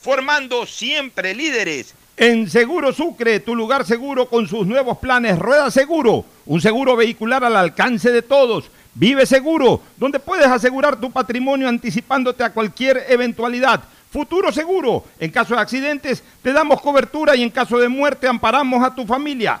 formando siempre líderes. En Seguro Sucre, tu lugar seguro con sus nuevos planes Rueda Seguro, un seguro vehicular al alcance de todos. Vive Seguro, donde puedes asegurar tu patrimonio anticipándote a cualquier eventualidad. Futuro Seguro, en caso de accidentes te damos cobertura y en caso de muerte amparamos a tu familia.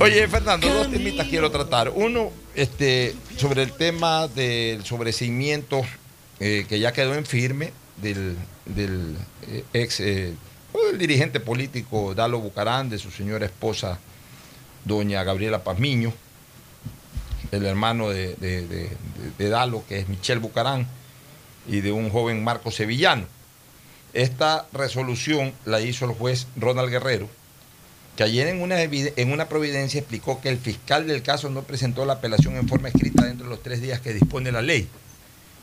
Oye, Fernando, dos temitas quiero tratar. Uno, este, sobre el tema del sobreseimiento eh, que ya quedó en firme del, del, eh, ex eh, o del dirigente político Dalo Bucarán, de su señora esposa, doña Gabriela Pazmiño, el hermano de, de- de- de Dalo, que es Michel Bucarán, y de un joven Marco Sevillano. Esta resolución la hizo el juez Ronald Guerrero, que ayer en una, en una providencia explicó que el fiscal del caso no presentó la apelación en forma escrita dentro de los tres días que dispone la ley.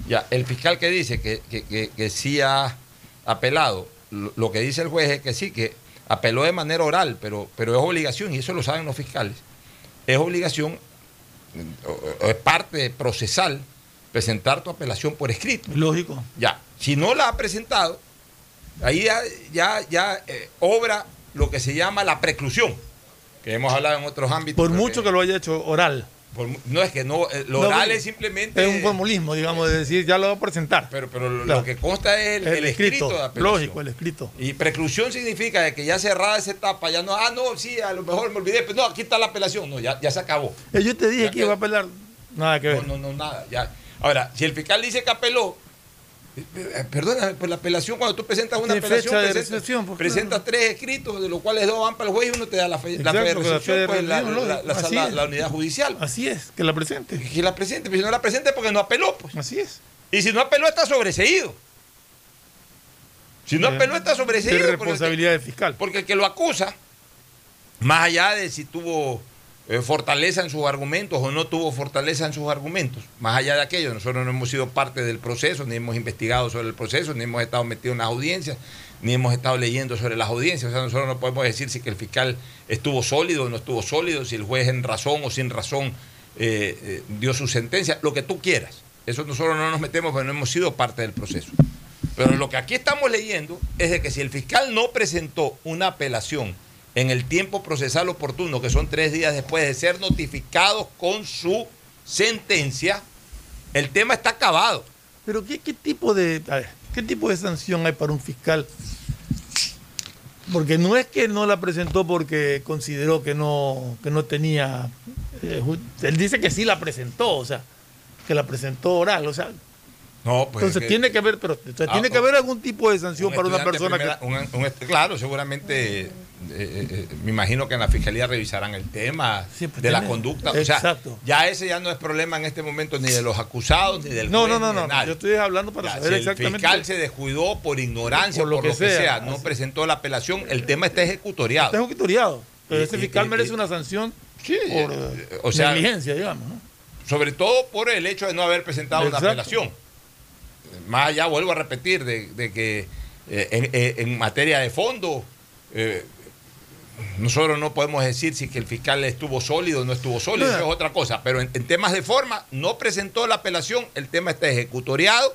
Ya, el fiscal que dice que, que- que- que sí ha apelado, lo, lo que dice el juez es que sí, que apeló de manera oral, pero, pero es obligación, y eso lo saben los fiscales, es obligación, o- o es parte procesal, presentar tu apelación por escrito. Lógico. Ya, si no la ha presentado, ahí ya, ya, ya, eh, obra lo que se llama la preclusión, que hemos hablado en otros ámbitos. Por pero mucho que lo haya hecho oral. por no es que no, eh, lo oral es simplemente... Es un formulismo, digamos, de decir, ya lo va a presentar. Pero, pero lo, Claro. lo que consta es el, el escrito, de apelación. Lógico, el escrito. Y preclusión significa de que ya cerrada esa etapa, ya no, ah, no, sí, a lo mejor me olvidé, pero no, aquí está la apelación, no, ya, ya se acabó. Eh, Yo te dije Ya que iba a apelar. Nada que ver. No, no, no, nada. Ya. Ahora, si el fiscal dice que apeló, eh, eh, perdóname, pues la apelación, cuando tú presentas una apelación, presentas, pues, tres escritos, de los cuales dos van para el juez y uno te da la fe, la fe de la fe recepción, pues la, recepción, la- la Así sala- es. la unidad judicial. Así es, que la presente. Que la presente, pero si no la presente porque no apeló, pues. Así es. Y si no apeló, está sobreseído. Si no apeló, está Es sobreseído. porque- responsabilidad del fiscal. porque el que lo acusa, más allá de si tuvo eh, fortaleza en sus argumentos o no tuvo fortaleza en sus argumentos, más allá de aquello, nosotros no hemos sido parte del proceso, ni hemos investigado sobre el proceso, ni hemos estado metidos en las audiencias, ni hemos estado leyendo sobre las audiencias. O sea, nosotros no podemos decir si que el fiscal estuvo sólido o no estuvo sólido, si el juez en razón o sin razón eh, eh, dio su sentencia, lo que tú quieras. Eso nosotros no nos metemos porque no hemos sido parte del proceso. Pero lo que aquí estamos leyendo es de que si el fiscal no presentó una apelación en el tiempo procesal oportuno, que son tres días después de ser notificados con su sentencia, el tema está acabado. Pero ¿qué, tipo de qué tipo de sanción hay para un fiscal? Porque no es que no la presentó porque consideró que no que no tenía eh, él dice que sí la presentó, o sea, que la presentó oral, o sea, No, pues entonces tiene que haber, pero Ah, tiene que haber algún tipo de sanción un para una persona primera- que un- un est- claro, seguramente, eh, eh, eh, me imagino que en la fiscalía revisarán el tema Sí, pues de la conducta. O sea, Exacto. ya ese ya no es problema en este momento ni de los acusados ni del No, juez, no, no, no, nadie. yo estoy hablando para Ya, saber si el exactamente fiscal se descuidó por ignorancia o Por lo por que lo que sea, sea, no presentó la apelación, el tema está ejecutoriado. está ejecutoriado. Pero Y- ese fiscal y- merece y- una sanción Sí, por o sea, negligencia, digamos, ¿no? sobre todo por el hecho de no haber presentado Exacto. una apelación. Más allá, vuelvo a repetir, de, de que eh, en, en- materia de fondo, eh, nosotros no podemos decir si que el fiscal estuvo sólido o no estuvo sólido, No. eso es otra cosa. Pero en, en temas de forma, no presentó la apelación, el tema está ejecutoriado,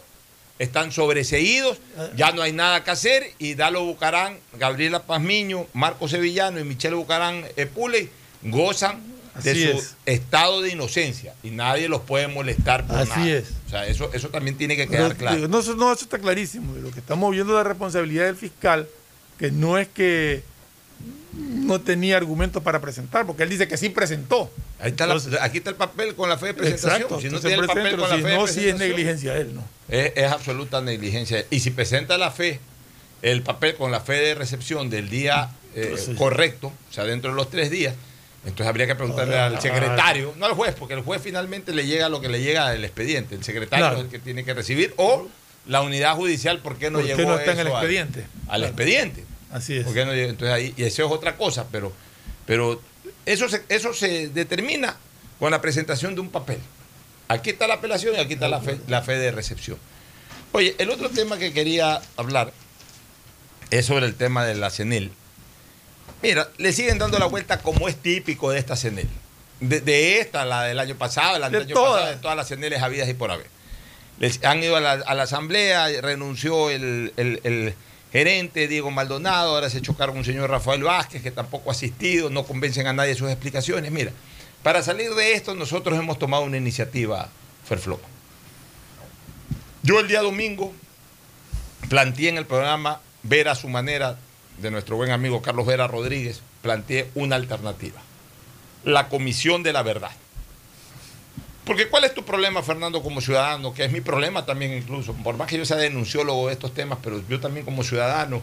están sobreseídos, ya no hay nada que hacer y Dalo Bucarán, Gabriela Pazmiño, Marco Sevillano y Michelle Bucarán eh, Puley gozan de Así su es. estado de inocencia y nadie los puede molestar por Así nada. es. O sea, eso, eso también tiene que quedar claro. digo, no, eso, no, eso está clarísimo. Lo que estamos viendo es la responsabilidad del fiscal, que no es que no tenía argumentos para presentar, porque él dice que sí presentó. Ahí está la- Entonces- aquí está el papel con la fe de presentación. Exacto. si no tiene el papel con la si fe de no, sí es negligencia de él, ¿no? Es, es absoluta negligencia. Y si presenta la fe, el papel con la fe de recepción del día eh, Entonces- correcto, o sea, dentro de los tres días, entonces habría que preguntarle Ah, al secretario, no al juez, porque el juez finalmente le llega lo que le llega del expediente. El secretario Claro. es el que tiene que recibir, o la unidad judicial, ¿por qué no ¿Por qué llegó no está en el al- expediente? Al, Claro. expediente. Así es. ¿Por qué no? Entonces ahí, y eso es otra cosa, pero, pero eso, se, eso se determina con la presentación de un papel. Aquí está la apelación y aquí está la fe, la fe de recepción. Oye, el otro tema que quería hablar es sobre el tema de la CENEL. Mira, le siguen dando la vuelta como es típico de esta CENEL. De, de esta, la del año pasado, la del De año todas. pasado, de todas las CENELes habidas y por haber. Les han ido a la, a la asamblea, renunció el, el- el gerente Diego Maldonado, ahora se echó cargo un señor Rafael Vázquez, que tampoco ha asistido, no convencen a nadie de sus explicaciones. Mira, para salir de esto, nosotros hemos tomado una iniciativa, Ferfloma. Yo el día domingo planteé en el programa Ver a su manera de nuestro buen amigo Carlos Vera Rodríguez, planteé una alternativa. La Comisión de la Verdad. Porque ¿cuál es tu problema, Fernando, como ciudadano? Que es mi problema también incluso. Por más que yo sea denunciólogo de estos temas, pero yo también como ciudadano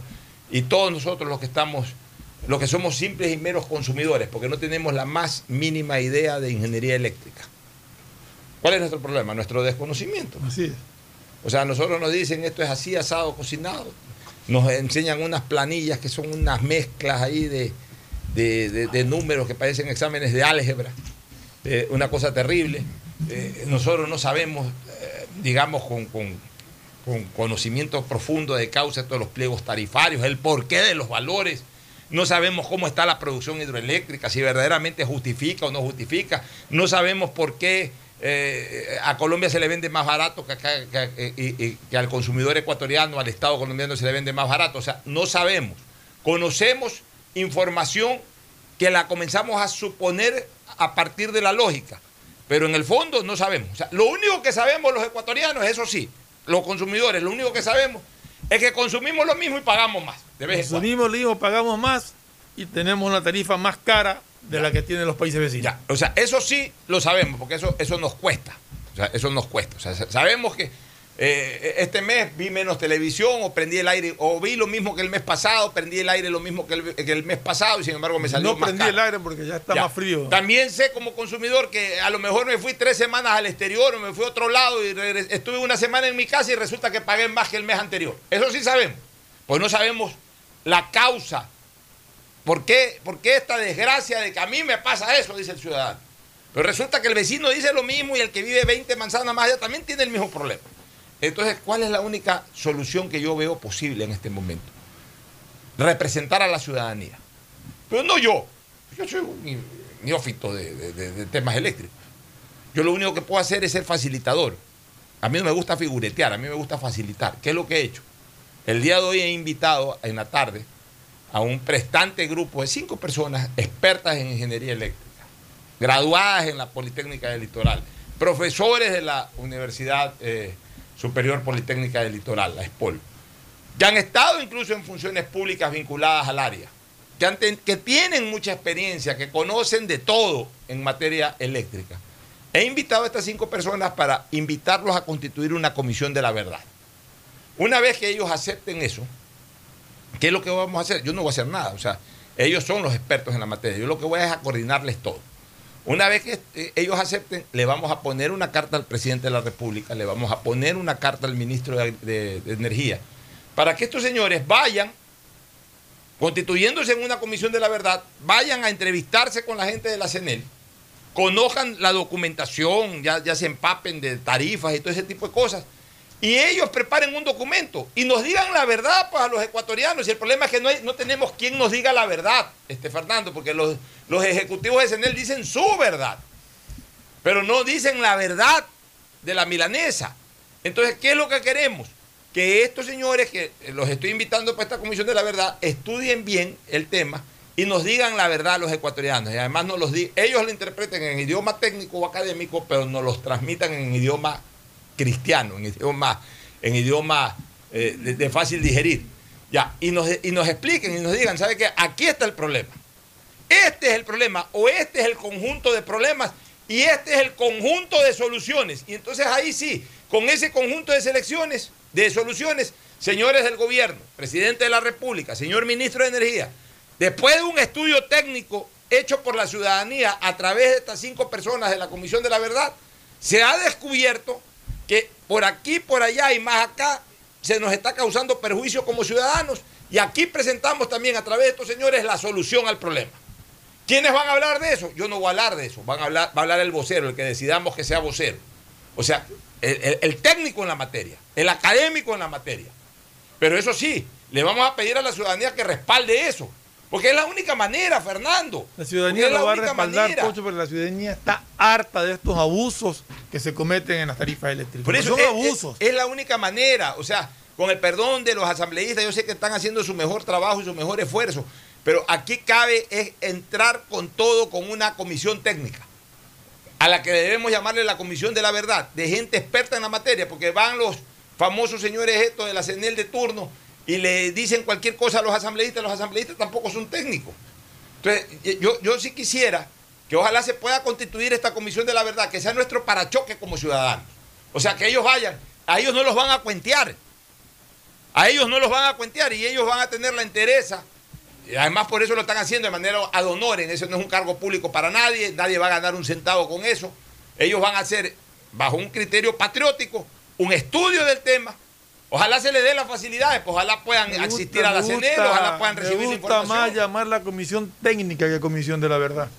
y todos nosotros los que estamos, los que somos simples y meros consumidores, porque no tenemos la más mínima idea de ingeniería eléctrica. ¿Cuál es nuestro problema? Nuestro desconocimiento. Así es. O sea, a nosotros nos dicen esto es así, asado, cocinado. Nos enseñan unas planillas que son unas mezclas ahí de, de, de- números que parecen exámenes de álgebra, eh, una cosa terrible. Eh, nosotros no sabemos, eh, digamos, con, con- con conocimiento profundo de causa todos los pliegos tarifarios, el porqué de los valores. No sabemos cómo está la producción hidroeléctrica, si verdaderamente justifica o no justifica. No sabemos por qué eh, a Colombia se le vende más barato que, acá- que- al consumidor ecuatoriano, al Estado colombiano se le vende más barato. O sea, no sabemos. Conocemos información que la comenzamos a suponer a partir de la lógica, pero en el fondo no sabemos. Lo único que sabemos los ecuatorianos, eso sí, los consumidores, lo único que sabemos es que consumimos lo mismo y pagamos más. Consumimos, le digo, pagamos más y tenemos una tarifa más cara de la que tienen los países vecinos. O sea, eso sí lo sabemos, porque eso, eso nos cuesta. O sea, eso nos cuesta. O sea, sa- sabemos que eh, este mes vi menos televisión o prendí el aire, o vi lo mismo que el mes pasado, prendí el aire lo mismo que el, que el mes pasado y sin embargo me salió No más prendí caro. el aire porque ya está Ya. más frío. También sé como consumidor que a lo mejor me fui tres semanas al exterior o me fui a otro lado y estuve una semana en mi casa y resulta que pagué más que el mes anterior. Eso sí sabemos. Pues no sabemos la causa. ¿Por qué, por qué esta desgracia de que a mí me pasa eso? Dice el ciudadano. Pero resulta que el vecino dice lo mismo y el que vive 20 manzanas más allá también tiene el mismo problema. Entonces, ¿cuál es la única solución que yo veo posible en este momento? Representar a la ciudadanía. Pero no yo. Yo soy un neófito de, de- temas eléctricos. Yo lo único que puedo hacer es ser facilitador. A mí no me gusta figuretear, a mí me gusta facilitar. ¿Qué es lo que he hecho? El día de hoy he invitado en la tarde a un prestante grupo de cinco personas expertas en ingeniería eléctrica, graduadas en la Politécnica del Litoral, profesores de la Universidad eh, Superior Politécnica del Litoral, la ESPOL, que han estado incluso en funciones públicas vinculadas al área, que, tienen mucha experiencia, que conocen de todo en materia eléctrica. He invitado a estas cinco personas para invitarlos a constituir una comisión de la verdad. Una vez que ellos acepten eso, ¿qué es lo que vamos a hacer? Yo no voy a hacer nada, o sea, ellos son los expertos en la materia, yo lo que voy a es a coordinarles todo. Una vez que eh, ellos acepten, le vamos a poner una carta al presidente de la República, le vamos a poner una carta al ministro de Energía, para que estos señores vayan, constituyéndose en una comisión de la verdad, vayan a entrevistarse con la gente de la CENEL, conozcan la documentación, ya, ya se empapen de tarifas y todo ese tipo de cosas, y ellos preparen un documento y nos digan la verdad pues, a los ecuatorianos. Y el problema es que no, no tenemos quien nos diga la verdad, este Fernando, porque los, los ejecutivos de CENEL dicen su verdad, pero no dicen la verdad de la milanesa. Entonces, ¿qué es lo que queremos? Que estos señores que los estoy invitando para esta comisión de la verdad estudien bien el tema y nos digan la verdad a los ecuatorianos. Y además nos los ellos lo interpreten en idioma técnico o académico, pero nos los transmitan en idioma cristiano, en idioma, en idioma eh, de, de fácil digerir. Ya, y nos, y nos expliquen y nos digan, ¿sabe qué? Aquí está el problema. Este es el problema, o este es el conjunto de problemas, y este es el conjunto de soluciones. Y entonces ahí sí, con ese conjunto de selecciones, de soluciones, señores del gobierno, presidente de la República, señor ministro de Energía, después de un estudio técnico hecho por la ciudadanía a través de estas cinco personas de la Comisión de la Verdad, se ha descubierto que por aquí, por allá y más acá se nos está causando perjuicio como ciudadanos y aquí presentamos también a través de estos señores la solución al problema. ¿Quiénes van a hablar de eso? Yo no voy a hablar de eso, van a hablar, va a hablar el vocero, el que decidamos que sea vocero. O sea, el, técnico en la materia, el académico en la materia. Pero eso sí, le vamos a pedir a la ciudadanía que respalde eso. Porque es la única manera, Fernando. La ciudadanía lo va a respaldar, manera. Pocho, pero la ciudadanía está harta de estos abusos que se cometen en las tarifas eléctricas. Por eso son es, abusos. Es, es la única manera. O sea, con el perdón de los asambleístas, yo sé que están haciendo su mejor trabajo y su mejor esfuerzo. Pero aquí cabe es entrar con todo con una comisión técnica. A la que debemos llamarle la comisión de la verdad, de gente experta en la materia, porque van los famosos señores estos de la CENEL de turno y le dicen cualquier cosa a los asambleístas, los asambleístas tampoco son técnicos. Entonces, yo, yo sí quisiera que ojalá se pueda constituir esta comisión de la verdad, que sea nuestro parachoque como ciudadanos. O sea, que ellos vayan, a ellos no los van a cuentear. A ellos no los van a cuentear y ellos van a tener la entereza. Además por eso lo están haciendo de manera ad honorem, eso no es un cargo público para nadie, nadie va a ganar un centavo con eso. Ellos van a hacer, bajo un criterio patriótico, un estudio del tema Ojalá se le dé las facilidades, pues ojalá puedan gusta, asistir a la CNE, ojalá puedan recibir Me gusta información. más llamar la comisión técnica que comisión de la verdad.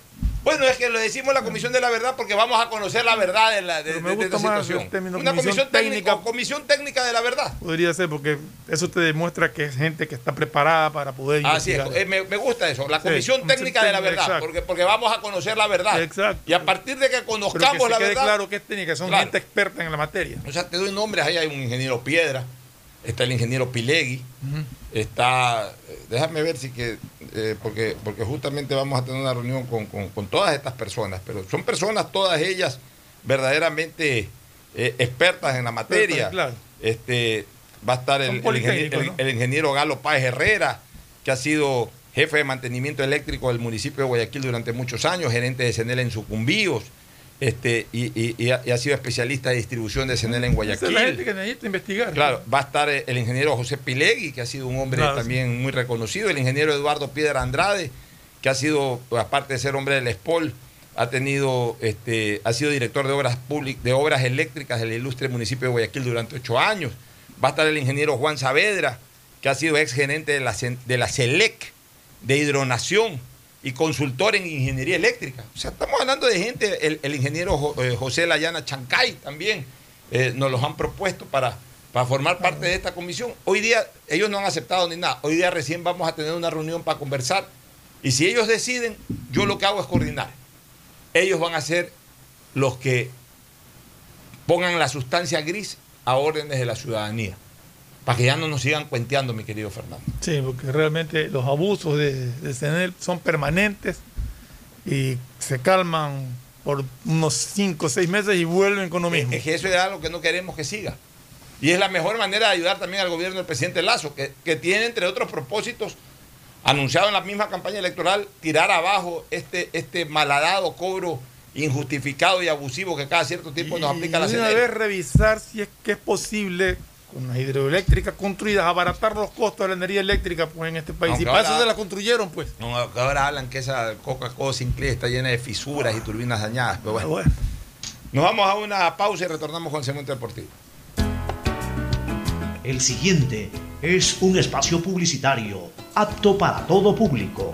Bueno, es que lo decimos la Comisión de la Verdad porque vamos a conocer la verdad de, la, de, de- de gusta esta más situación. término Una comisión comisión técnica, comisión técnica de la verdad. Podría ser porque eso te demuestra que es gente que está preparada para poder Así es, investigar. eh, me, me gusta eso, la comisión técnica de la verdad, exacto. porque, porque vamos a conocer la verdad. Exacto. Y a partir de que Pero que conozcamos se la quede verdad. claro que es técnica, son Claro. gente experta en la materia. O sea, te doy nombres, ahí hay un ingeniero Piedra, está el ingeniero Pilegui, está, eh, déjame ver si que, eh, porque, porque justamente vamos a tener una reunión con, con- con todas estas personas, pero son personas, todas ellas, verdaderamente eh, expertas en la materia. Claro. Este, va a estar el, Son el ingeniero, politécnicos, el- el ingeniero Galo Páez Herrera, que ha sido jefe de mantenimiento eléctrico del municipio de Guayaquil durante muchos años, gerente de CENEL en Sucumbíos, este, y, y- y ha, y ha sido especialista de distribución de CENEL en Esa Guayaquil. es la gente que necesita investigar. Claro, va a estar eh, el ingeniero José Pilegui, que ha sido un hombre Claro, también muy reconocido, el ingeniero Eduardo Piedra Andrade, que ha sido, aparte de ser hombre del SPOL, ha tenido, este, ha sido director de obras públicas, de obras eléctricas del ilustre municipio de Guayaquil durante ocho años. Va a estar el ingeniero Juan Saavedra, que ha sido ex gerente de la, de la CELEC, de hidronación y consultor en ingeniería eléctrica. O sea, estamos hablando de gente, el, el ingeniero eh, José Layana Chancay también eh, nos los han propuesto para, para formar parte de esta comisión. Hoy día ellos no han aceptado ni nada. Hoy día recién vamos a tener una reunión para conversar. Y si ellos deciden, yo lo que hago es coordinar. Ellos van a ser los que pongan la sustancia gris a órdenes de la ciudadanía. Para que ya no nos sigan cuenteando, mi querido Fernando. Sí, porque realmente los abusos de, de CENEL son permanentes y se calman por unos 5 o 6 meses y vuelven con lo mismo. Es que eso es algo que no queremos que siga. Y es la mejor manera de ayudar también al gobierno del presidente Lazo, que, que tiene, entre otros propósitos, anunciado en la misma campaña electoral, tirar abajo este, este malhadado cobro injustificado y abusivo que cada cierto tiempo nos aplica la y una CNE. vez revisar si es que es posible con las hidroeléctricas construidas abaratar los costos de la energía eléctrica pues, en este país. Aunque y para ahora- eso se la construyeron, pues. No, ahora hablan que esa Coca-Cola Sinclair está llena de fisuras y turbinas dañadas. Pero bueno. Bueno. Nos vamos a una pausa y retornamos con el segmento deportivo. El siguiente es un espacio publicitario apto para todo público.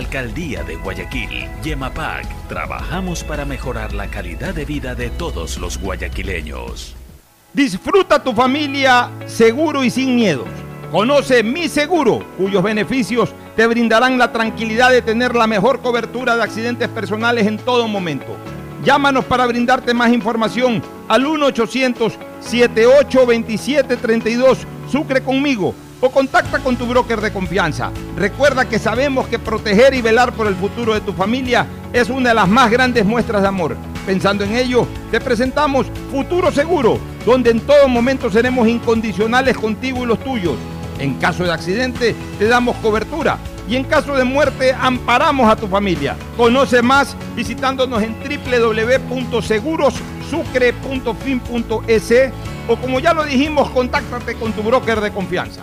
Alcaldía de Guayaquil, Yemapac, trabajamos para mejorar la calidad de vida de todos los guayaquileños. Disfruta tu familia seguro y sin miedos. Conoce Mi Seguro, cuyos beneficios te brindarán la tranquilidad de tener la mejor cobertura de accidentes personales en todo momento. Llámanos para brindarte más información al 1-800-7827-32 Sucre conmigo o contacta con tu broker de confianza. Recuerda que sabemos que proteger y velar por el futuro de tu familia es una de las más grandes muestras de amor. Pensando en ello, te presentamos Futuro Seguro, donde en todo momento seremos incondicionales contigo y los tuyos. En caso de accidente, te damos cobertura y en caso de muerte, amparamos a tu familia. Conoce más visitándonos en www.segurosucre.fin.es o como ya lo dijimos, contáctate con tu broker de confianza.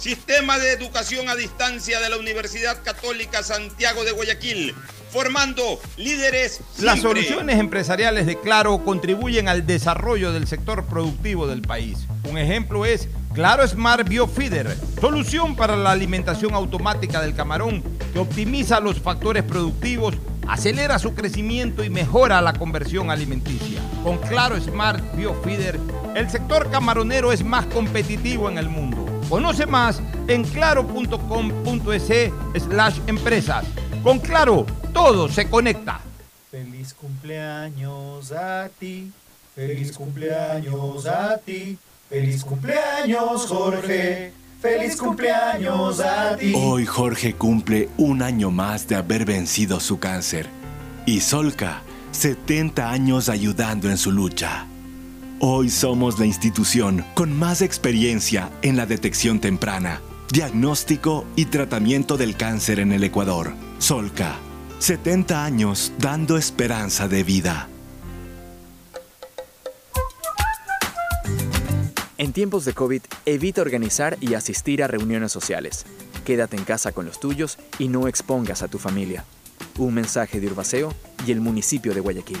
Sistema de Educación a Distancia de la Universidad Católica Santiago de Guayaquil, formando líderes. Las soluciones empresariales de Claro contribuyen al desarrollo del sector productivo del país. Un ejemplo es Claro Smart Biofeeder, solución para la alimentación automática del camarón que optimiza los factores productivos, acelera su crecimiento y mejora la conversión alimenticia. Con Claro Smart Biofeeder, el sector camaronero es más competitivo en el mundo. Conoce más en claro.com.es slash empresas. Con Claro, todo se conecta. Feliz cumpleaños a ti, feliz cumpleaños a ti, feliz cumpleaños Jorge, feliz cumpleaños a ti. Hoy Jorge cumple un año más de haber vencido su cáncer. Y Solca, 70 años ayudando en su lucha. Hoy somos la institución con más experiencia en la detección temprana, diagnóstico y tratamiento del cáncer en el Ecuador. Solca, 70 años dando esperanza de vida. En tiempos de COVID, evita organizar y asistir a reuniones sociales. Quédate en casa con los tuyos y no expongas a tu familia. Un mensaje de Urbaceo y el municipio de Guayaquil.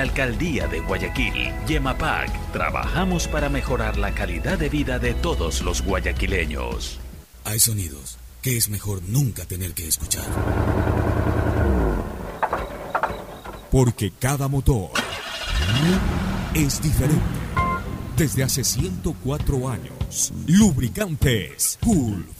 la Alcaldía de Guayaquil, Yemapac, trabajamos para mejorar la calidad de vida de todos los guayaquileños. Hay sonidos que es mejor nunca tener que escuchar. Porque cada motor es diferente. Desde hace 104 años, Lubricantes Gulf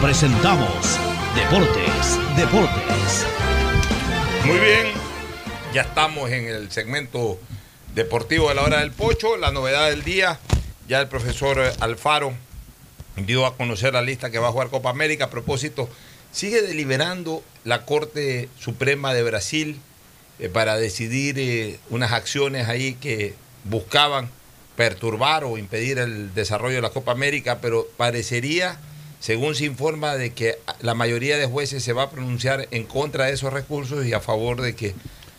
presentamos Deportes, Deportes. Muy bien, ya estamos en el segmento deportivo de la hora del pocho, la novedad del día, ya el profesor Alfaro dio a conocer la lista que va a jugar Copa América. A propósito, sigue deliberando la Corte Suprema de Brasil eh, para decidir eh, unas acciones ahí que buscaban perturbar o impedir el desarrollo de la Copa América, pero parecería, según se informa, de que la mayoría de jueces se va a pronunciar en contra de esos recursos y a favor de que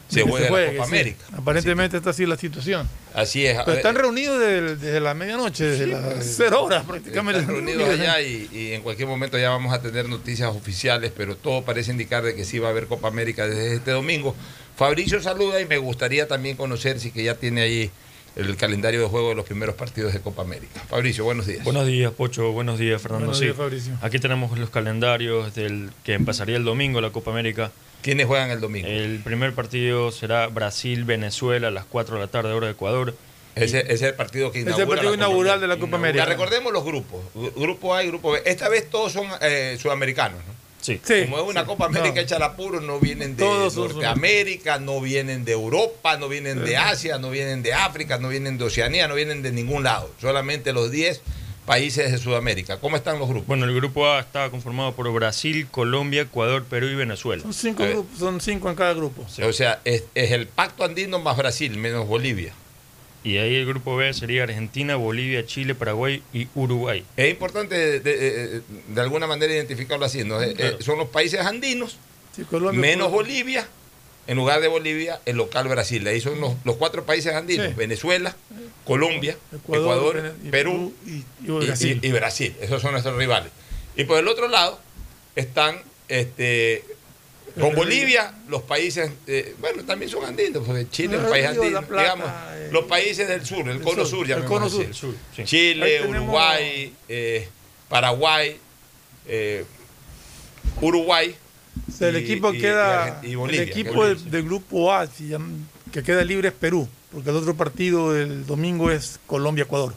se Que juegue, juegue, la Copa sí. América. Aparentemente está así la situación. Así es. Pero están reunidos desde, desde la medianoche, desde Sí, las pues, cero horas prácticamente. Están reunidos allá y, y en cualquier momento ya vamos a tener noticias oficiales, pero todo parece indicar de que sí va a haber Copa América desde este domingo. Fabricio saluda y me gustaría también conocer si que ya tiene ahí el calendario de juego de los primeros partidos de Copa América. Fabricio, buenos días. Buenos días, Pocho. Buenos días, Fernando. Buenos Sí. días, Fabricio. Aquí tenemos los calendarios del que empezaría el domingo la Copa América. ¿Quiénes juegan el domingo? El primer partido será Brasil-Venezuela a las 4 de la tarde, hora de Ecuador. Ese, ese es el partido que Es el inaugura partido inaugural de la Copa América. recordemos los grupos. Grupo A y Grupo B. Esta vez todos son eh, sudamericanos, ¿no? Sí. Como es una Copa América No. hecha al apuro, no vienen de Todos Norteamérica, no vienen de Europa, no vienen de Asia, no vienen de África, no vienen de Oceanía, no vienen de ningún lado. Solamente los 10 países de Sudamérica. ¿Cómo están los grupos? Bueno, el grupo A está conformado por Brasil, Colombia, Ecuador, Perú y Venezuela. Son cinco grupos, son cinco en cada grupo. O sea, es, es el pacto andino más Brasil, menos Bolivia. Y ahí el grupo B sería Argentina, Bolivia, Chile, Paraguay y Uruguay. Es importante de, de- de alguna manera identificarlo así. ¿no? Eh, eh, son los países andinos, Sí, Colombia, menos Colombia. Bolivia. En lugar de Bolivia, el local Brasil. Ahí son los, los cuatro países andinos. Sí. Venezuela, Colombia, Ecuador, Ecuador, Vene- y Perú, y, y y, Brasil. y- y Brasil. Esos son nuestros rivales. Y por el otro lado están este, con Bolivia los países, eh, bueno, también son andinos, porque Chile es un país andino, La Plata, digamos, eh, los países del sur, el el cono sur, sur, el cono sur. sí. Chile, tenemos- Uruguay, eh, Paraguay, Uruguay. O sea, el y- equipo y- queda. Y Bolivia, el equipo que- del, del grupo A que queda libre es Perú, porque el otro partido del domingo es Colombia-Ecuador.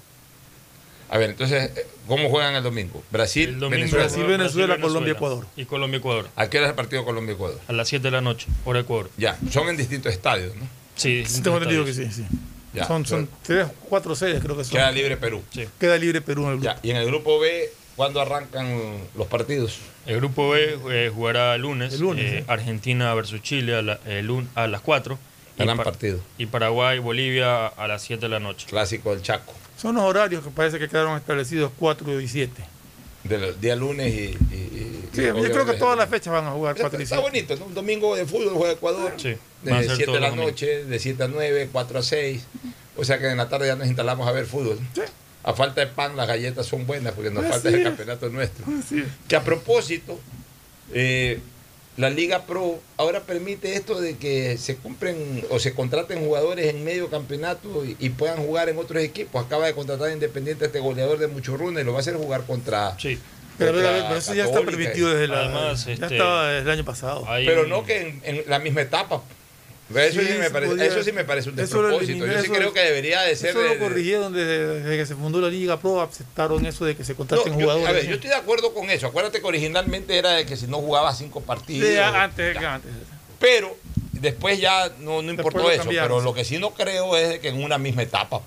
A ver, entonces, ¿cómo juegan el domingo? Brasil, El domingo Venezuela. Brasil, Venezuela, Colombia, Ecuador. Y Colombia, Ecuador. ¿A qué hora es el partido Colombia-Ecuador? A las 7 de la noche, hora Ecuador. Ya, son en distintos estadios, ¿no? Sí, Sí, tengo entendido que sí, sí. Ya, son son tres, cuatro sedes, creo que son. Queda libre Perú. Sí. Queda libre Perú en el grupo. Ya, y en el grupo B, ¿cuándo arrancan los partidos? El grupo B eh, jugará el lunes. El lunes, eh, sí. Argentina versus Chile a, la- el a las 4. Y, Gran Par- partido. y Paraguay, Bolivia a las 7 de la noche. Clásico del Chaco. Son los horarios que parece que quedaron establecidos 4 y 7. Del día lunes y. y- y- Sí, yo creo que todas las fechas van a jugar 4 y Está 7. bonito, ¿no? Un domingo de fútbol juega Ecuador. Sí, De ser 7 de la los noche, de 7 a 9, 4 a 6. O sea que en la tarde ya nos instalamos a ver fútbol. Sí. A falta de pan, las galletas son buenas porque nos Así falta el es. campeonato nuestro. Sí. Que a propósito, eh, la Liga Pro ahora permite esto de que se compren o se contraten jugadores en medio campeonato y, y puedan jugar en otros equipos. Acaba de contratar a Independiente a este goleador de Muchurruna y lo va a hacer jugar contra. Sí. Pero, eso ya está permitido desde la. Además, ya este, estaba desde el año pasado. Hay Pero un- no que en, en la misma etapa. Eso sí, Sí, me parece, podía- eso sí me parece un despropósito. Yo sí creo que debería de ser. Eso lo corrigieron desde, desde que se fundó la Liga Pro, aceptaron eso de que se No, contraten yo, jugadores. a ver, yo estoy de acuerdo con eso. Acuérdate que originalmente era de que si no jugaba cinco partidos. Sí, antes, antes. Pero después ya no, no importó eso. Pero lo que sí no creo es que en una misma etapa.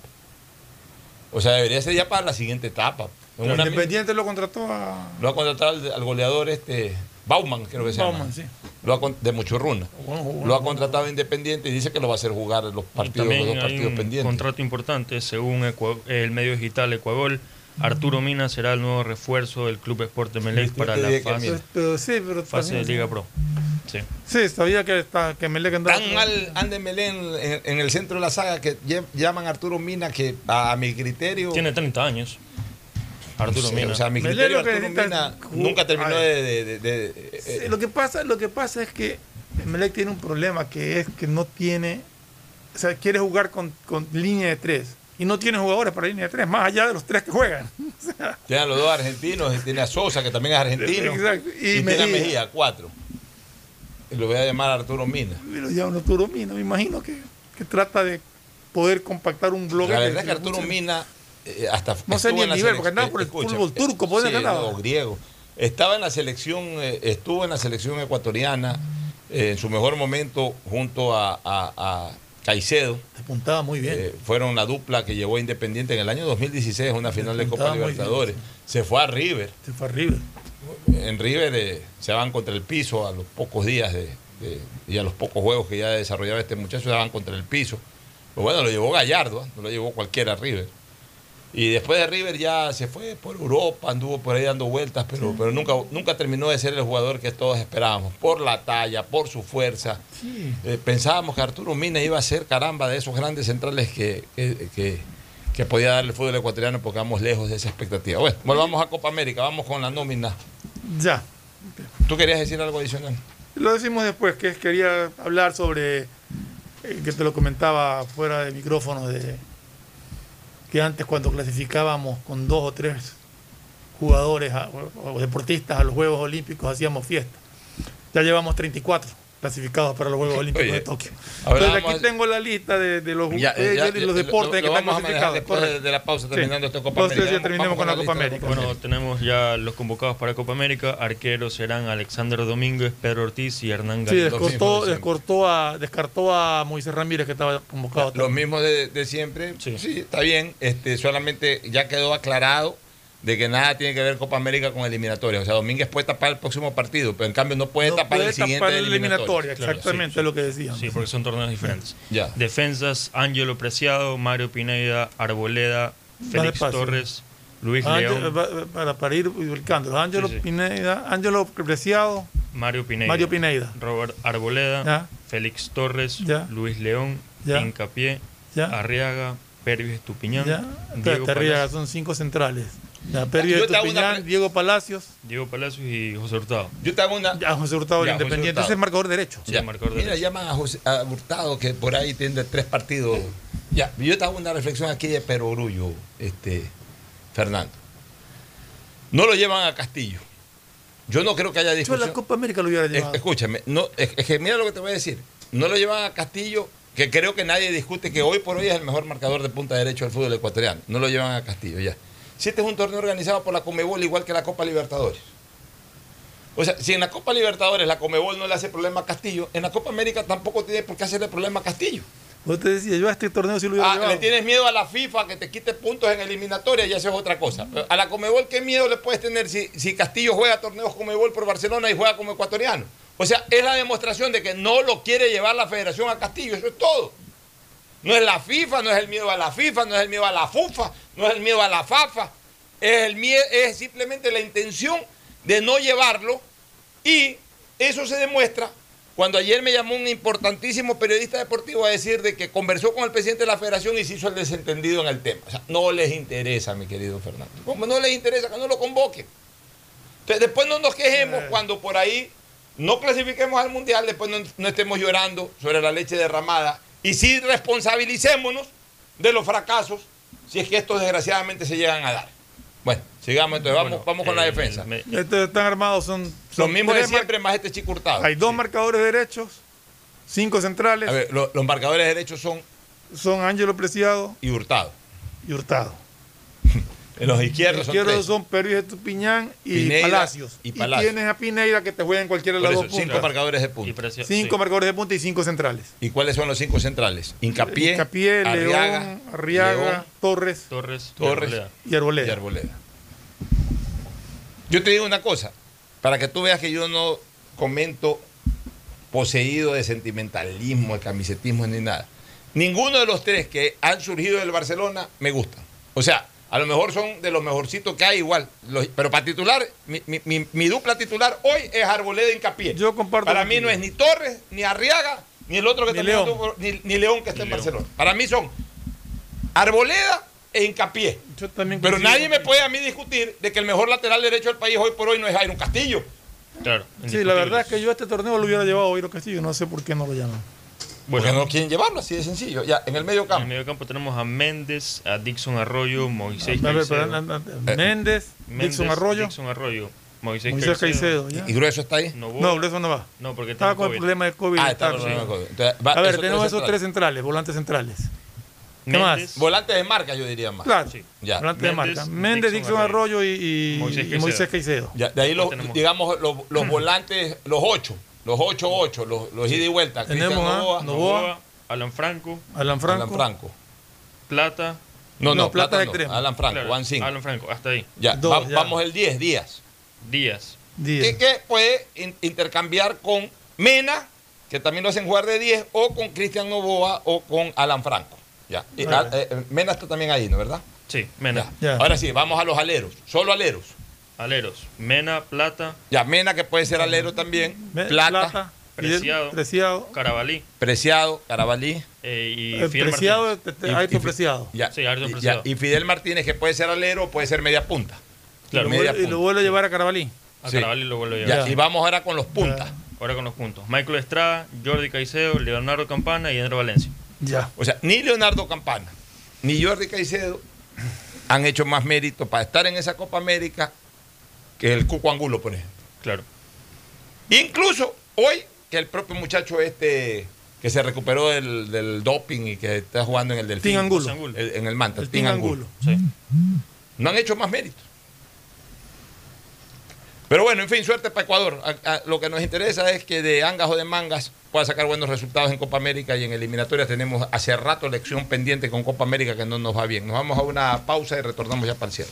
O sea, debería ser ya para la siguiente etapa. Independiente lo contrató a lo ha contratado al, al goleador este Bauman, creo que se Bauman, llama. sí. Lo ha con- de Muchurruna. Bueno, bueno, Lo ha contratado Independiente y dice que lo va a hacer jugar los partidos, los dos hay partidos un pendientes. contrato importante, según el medio digital Ecuador. Arturo Mina será el nuevo refuerzo del Club Sport Emelec yo para la fase, Pero, sí, pero fase de Liga Pro. Sí. Sí, sabía que, está, que Melec andaba. Tan mal ande Melén en, en el centro de la saga que llaman a Arturo Mina que a, mi criterio. Tiene 30 años. Arturo Sí, Mina. O sea, mi criterio lo que Arturo necesita Mina nunca terminó de. ver. de- de- de- Sí, eh, lo, que pasa, lo que pasa es que Melec tiene un problema que es que no tiene. O sea, quiere jugar con, con línea de tres. Y no tiene jugadores para línea de tres, más allá de los tres que juegan. O sea, Tiene a los dos argentinos, y tiene a Sosa, que también es argentino. Exacto, y Y, tiene a Mejía. Mejía, cuatro. Y lo voy a llamar Arturo Mina. pero ya un Arturo Mina, me imagino que, que trata de poder compactar un bloque. La verdad es que Arturo Mina eh, hasta No sé ni el nivel, porque andaba por el escucha, fútbol turco, ¿por dónde sí, andaba? o griego. Estaba en la selección, eh, estuvo en la selección ecuatoriana eh, en su mejor momento junto a, a- a Caicedo. Apuntaba muy bien. Eh, fueron la dupla que llevó Independiente en el año 2016 a una final de Copa bien, Libertadores. Se fue a River. Se fue a River. En River eh, se van contra el piso a los pocos días de, de- y a los pocos juegos que ya desarrollaba este muchacho, se van contra el piso. Pero bueno, lo llevó Gallardo, ¿eh? no lo llevó cualquiera a River. Y después de River ya se fue por Europa, anduvo por ahí dando vueltas, pero, pero nunca, nunca terminó de ser el jugador que todos esperábamos, por la talla, por su fuerza. Sí. Eh, pensábamos que Arturo Mina iba a ser caramba de esos grandes centrales que, que, que- que podía darle el fútbol ecuatoriano porque vamos lejos de esa expectativa. Bueno, volvamos a Copa América, vamos con la nómina. Ya. ¿Tú querías decir algo adicional? Lo decimos después, que quería hablar sobre, eh, que te lo comentaba fuera de micrófono, de que antes cuando clasificábamos con dos o tres jugadores o deportistas a los Juegos Olímpicos hacíamos fiesta. Ya llevamos 34 clasificados para los Juegos Olímpicos Oye, de Tokio. Entonces vamos aquí tengo la lista de, de los, Ya, de- ya, de los lo- deportes lo que están vamos a manejar clasificados. después de- la pausa, Sí. terminando esta Copa Entonces América. ya terminemos vamos con la con la Copa América. Bueno, tenemos ya los convocados para Copa América. Arqueros serán Alexander Domínguez, Pedro Ortiz y Hernán Sí, Galindo. descortó, descortó a, descartó a Moisés Ramírez que estaba convocado. Los mismos de, de siempre. Sí. está bien. Este, solamente ya quedó aclarado de que nada tiene que ver Copa América con eliminatoria. O sea, Domínguez puede tapar el próximo partido, pero en cambio no puede No tapar puede el siguiente tapar eliminatoria. eliminatoria, exactamente lo que decían. Sí, porque son torneos diferentes. Ya. Defensas, Ángelo Preciado, Mario Pineda, Arboleda, Félix. Torres, Luis Ángel- León, para, para ir ubicando. Ángelo Sí, sí. Pineda, Ángelo Preciado, Mario Pineda, Mario Pineda. Robert Arboleda, Ya. Félix Torres, Ya. Luis León, Ya. Hincapié, Ya. Arriaga, Pervis Estupiñán, Ya. Diego, Arriaga, son cinco centrales. Yo hago una Estupiñán, pre- Diego Palacios, Diego Palacios y José Hurtado. Yo te hago una. ya, José Hurtado, el Ya, José Independiente. Hurtado. Ese es el marcador derecho. Sí, Ya. marcador Mira, derecho. llaman a, José, a Hurtado, que por ahí tiene tres partidos. Ya, yo te hago una reflexión aquí de perogrullo, este, Fernando. No lo llevan a Castillo. Yo no creo que haya Yo discusión. la Copa América lo hubiera Es- llevado. escúchame, no, es, es que mira lo que te voy a decir. No lo llevan a Castillo, que creo que nadie discute que hoy por hoy es el mejor marcador de punta derecho del fútbol ecuatoriano. No lo llevan a Castillo ya. Si este es un torneo organizado por la Comebol, igual que la Copa Libertadores. O sea, si en la Copa Libertadores la Comebol no le hace problema a Castillo, en la Copa América tampoco tiene por qué hacerle problema a Castillo. Vos te decía, yo a este torneo sí lo hubiera Ah, llevado. le tienes miedo a la FIFA que te quite puntos en eliminatoria y eso es otra cosa. Pero A la Comebol, ¿qué miedo le puedes tener si, si Castillo juega torneos Comebol por Barcelona y juega como ecuatoriano? O sea, es la demostración de que no lo quiere llevar la federación a Castillo, eso es todo. No es la FIFA, no es el miedo a la FIFA, no es el miedo a la FUFA, no es el miedo a la FAFA, es, el miedo, es simplemente la intención de no llevarlo y eso se demuestra cuando ayer me llamó un importantísimo periodista deportivo a decir de que conversó con el presidente de la federación y se hizo el desentendido en el tema. O sea, no les interesa, mi querido Fernando. Como no les interesa, que no lo convoquen. Entonces, después no nos quejemos cuando por ahí no clasifiquemos al mundial, después no, no estemos llorando sobre la leche derramada y sí responsabilicémonos de los fracasos si es que estos desgraciadamente se llegan a dar. Bueno, sigamos entonces, vamos, Bueno, vamos con la eh, defensa. me- Estos están armados, son, Los mismos de mar- siempre, más este chico hurtado. Hay dos marcadores derechos, cinco centrales, A ver, lo- los marcadores derechos son son Ángelo Preciado y hurtado. y Hurtado. En los Los izquierdos son izquierdos son Pervis Estupiñán y Palacios. y Palacios. tienes a Pineida que te juega en cualquiera de las dos cinco puntas. marcadores de y punta. Precio- Cinco sí. marcadores de punta y cinco centrales. ¿Y cuáles son los cinco centrales? Hincapié, Hincapié, Arriaga, León, Arriaga, León Torres Torres, Torres. Arboleda. y Arboleda. y Arboleda. Yo te digo una cosa, para que tú veas que yo no comento poseído de sentimentalismo, de camisetismo ni nada. Ninguno de los tres que han surgido del Barcelona me gustan. O sea, a lo mejor son de los mejorcitos que hay igual. Los- pero para titular, mi, mi- mi- mi dupla titular hoy es Arboleda e Hincapié. Yo comparto Para mí no es ni Torres, ni Arriaga, ni el otro que Ni está León. ni, ni León que está Ni en León. Barcelona. Para mí son Arboleda e Hincapié. Yo también Pero nadie me puede a mí discutir de que el mejor lateral derecho del país hoy por hoy no es Iron Castillo. Claro. Sí, la verdad es que yo a este torneo lo hubiera llevado a Castillo, no sé por qué no lo llaman. Porque Bueno, no quieren llevarlo así de sencillo. Ya, en el medio en el campo. medio campo tenemos a Méndez, a Dixon Arroyo, Moisés Caicedo. a- Méndez, Méndez, Dixon Arroyo, Dixon Arroyo, Moisés, Moisés Caicedo. ¿Y, ¿ya? y Grueso está ahí? Novoa. No, eso no va. No, porque Estaba con el problema de COVID. Ah, está con el problema sí. de COVID. Entonces, va- A ver, esos tenemos esos tres centrales. volantes centrales. ¿Qué más? Volantes de marca, yo diría más. Claro, Sí. Ya. volantes de marca. Méndez, Dixon Dixon Arroyo y, y- Moisés y Moisés Caicedo. Ya, de ahí los, digamos, los, los volantes, los ocho. Los ocho, ocho, los, los ida y vuelta. Tenemos Cristian a Novoa, Novoa. Alan Franco, Alan Franco. Alan Franco. Plata. No, no, No, Plata no. extremo. Alan Franco, claro, cinco. Alan Franco, hasta ahí. Ya, Dos, va- ya. vamos el 10, Díaz. Díaz. Diez. que, puede in- intercambiar con Mena, que también lo hacen jugar de 10, o con Cristian Novoa o con Alan Franco. Ya. Y, ah, eh, eh, Mena está también ahí, ¿no verdad? Sí, Mena. Ya. Ahora sí, vamos a los aleros. Solo aleros. Aleros. Mena, Plata, Ya, Mena que puede ser alero también. Me- Plata, Preciado. Preciado. Carabalí Preciado, Carabalí. eh, y Fidel Preciado, Martínez. este, Y- Ayrton y- Preciado. Ya, Sí, Ayrton y- ya, Preciado. y Fidel Martínez que puede ser alero o puede ser media punta. Y lo, media vuelve, y lo punta. vuelve a llevar a Carabalí. A Sí. Carabalí lo vuelve a Ya, llevar. Y vamos ahora con los puntas. Ahora con los puntos. Michael Estrada, Jordi Caicedo, Leonardo Campana y Enero Valencia. Ya. O sea, ni Leonardo Campana, ni Jordi Caicedo han hecho más mérito para estar en esa Copa América que el Cuco Angulo, por ejemplo. Claro. Incluso hoy, que el propio muchacho este que se recuperó del, del doping y que está jugando en el Delfín. Tin Angulo. Angulo. el- en el Manta, El Angulo. Angulo. Sí. No han hecho más mérito. Pero bueno, en fin, suerte para Ecuador. A- a- lo que nos interesa es que de angas o de mangas pueda sacar buenos resultados en Copa América y en eliminatorias tenemos hace rato lección pendiente con Copa América que no nos va bien. Nos vamos a una pausa y retornamos ya para el cierre.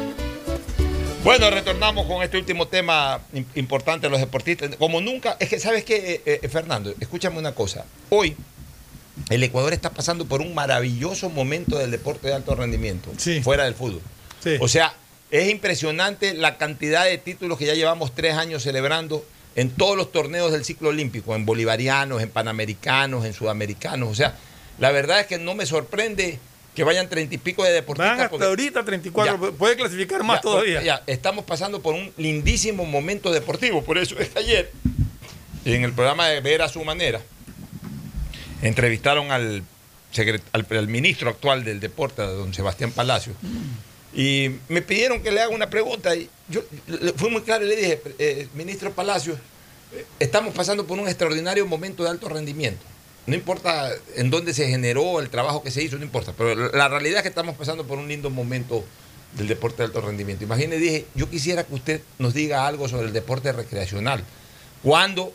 Bueno, retornamos con este último tema im- importante de los deportistas. Como nunca, es que, ¿sabes qué, eh, eh, Fernando? Escúchame una cosa. Hoy, el Ecuador está pasando por un maravilloso momento del deporte de alto rendimiento, fuera del fútbol. O sea, es impresionante la cantidad de títulos que ya llevamos tres años celebrando en todos los torneos del ciclo olímpico, en bolivarianos, en panamericanos, en sudamericanos. O sea, la verdad es que no me sorprende que vayan treinta y pico de deportistas. Van hasta porque- ahorita 34, Ya. puede clasificar más ya, todavía. ya, estamos pasando por un lindísimo momento deportivo. Por eso es que ayer, en el programa de Ver a su manera, entrevistaron al, secret- al, al ministro actual del deporte, don Sebastián Palacio, y me pidieron que le haga una pregunta. Y yo le- fui muy claro y le dije, eh, ministro Palacio, estamos pasando por un extraordinario momento de alto rendimiento. No importa en dónde se generó el trabajo que se hizo, no importa. Pero la- realidad es que estamos pasando por un lindo momento del deporte de alto rendimiento. Imagínese, dije, yo quisiera que usted nos diga algo sobre el deporte recreacional. ¿Cuándo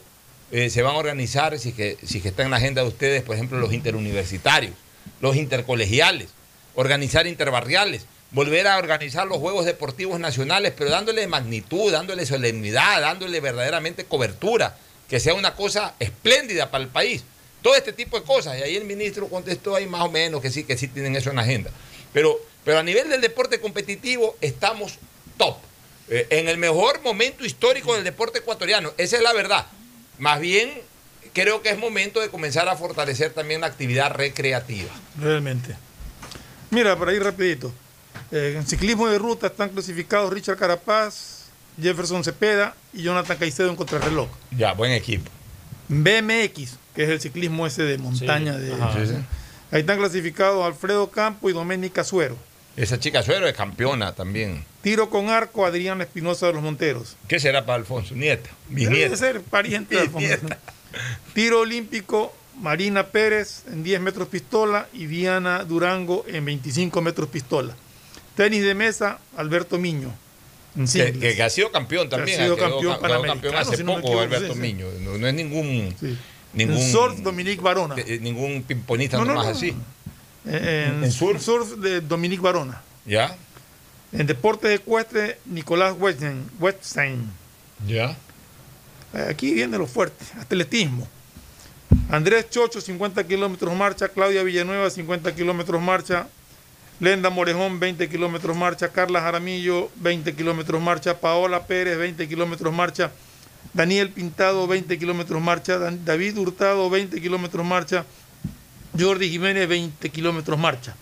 eh, se van a organizar, si que, si que está en la agenda de ustedes, por ejemplo, los interuniversitarios, los intercolegiales, organizar interbarriales, volver a organizar los Juegos Deportivos Nacionales, pero dándole magnitud, dándole solemnidad, dándole verdaderamente cobertura, que sea una cosa espléndida para el país. Todo este tipo de cosas. Y ahí el ministro contestó ahí más o menos que sí, que sí tienen eso en la agenda. Pero, pero a nivel del deporte competitivo estamos top. Eh, en el mejor momento histórico del deporte ecuatoriano. Esa es la verdad. Más bien, creo que es momento de comenzar a fortalecer también la actividad recreativa. Realmente. Mira, por ahí rapidito. Eh, en ciclismo de ruta están clasificados Richard Carapaz, Jefferson Cepeda y Jonathan Caicedo en contrarreloj. Ya, buen equipo. BMX, que es el ciclismo ese de montaña. Sí. de, Ajá. Sí, sí. Ahí están clasificados Alfredo Campo y Doménica Suero. Esa chica Suero es campeona también. Tiro con arco Adrián Espinosa de los Monteros. ¿Qué será para Alfonso? Nieta. Mi Debe nieta. ser pariente de Alfonso. Tiro olímpico Marina Pérez en 10 metros pistola y Diana Durango en 25 metros pistola. Tenis de mesa Alberto Miño. Que, singles. que- que ha sido campeón también. Que ha sido quedó- campeón quedó panamericano, hace si no me poco equivoco, Alberto sí, sí. Miño. No, no es ningún. Sí. Ningún En surf Dominique Barona. eh, ningún pimponista No, no, nomás no. así. Eh, En, ¿En surf? de Dominique Barona. ¿Ya? En deportes ecuestres Nicolás Wetstein. ¿Ya? Eh, Aquí viene lo fuerte. Atletismo. Andrés Chocho, 50 kilómetros marcha. Claudia Villanueva, 50 kilómetros marcha. Lenda Morejón, 20 kilómetros marcha. Carla Jaramillo, 20 kilómetros marcha. Paola Pérez, 20 kilómetros marcha. Daniel Pintado, 20 kilómetros marcha. David Hurtado, 20 kilómetros marcha. Jordi Jiménez, 20 kilómetros marcha.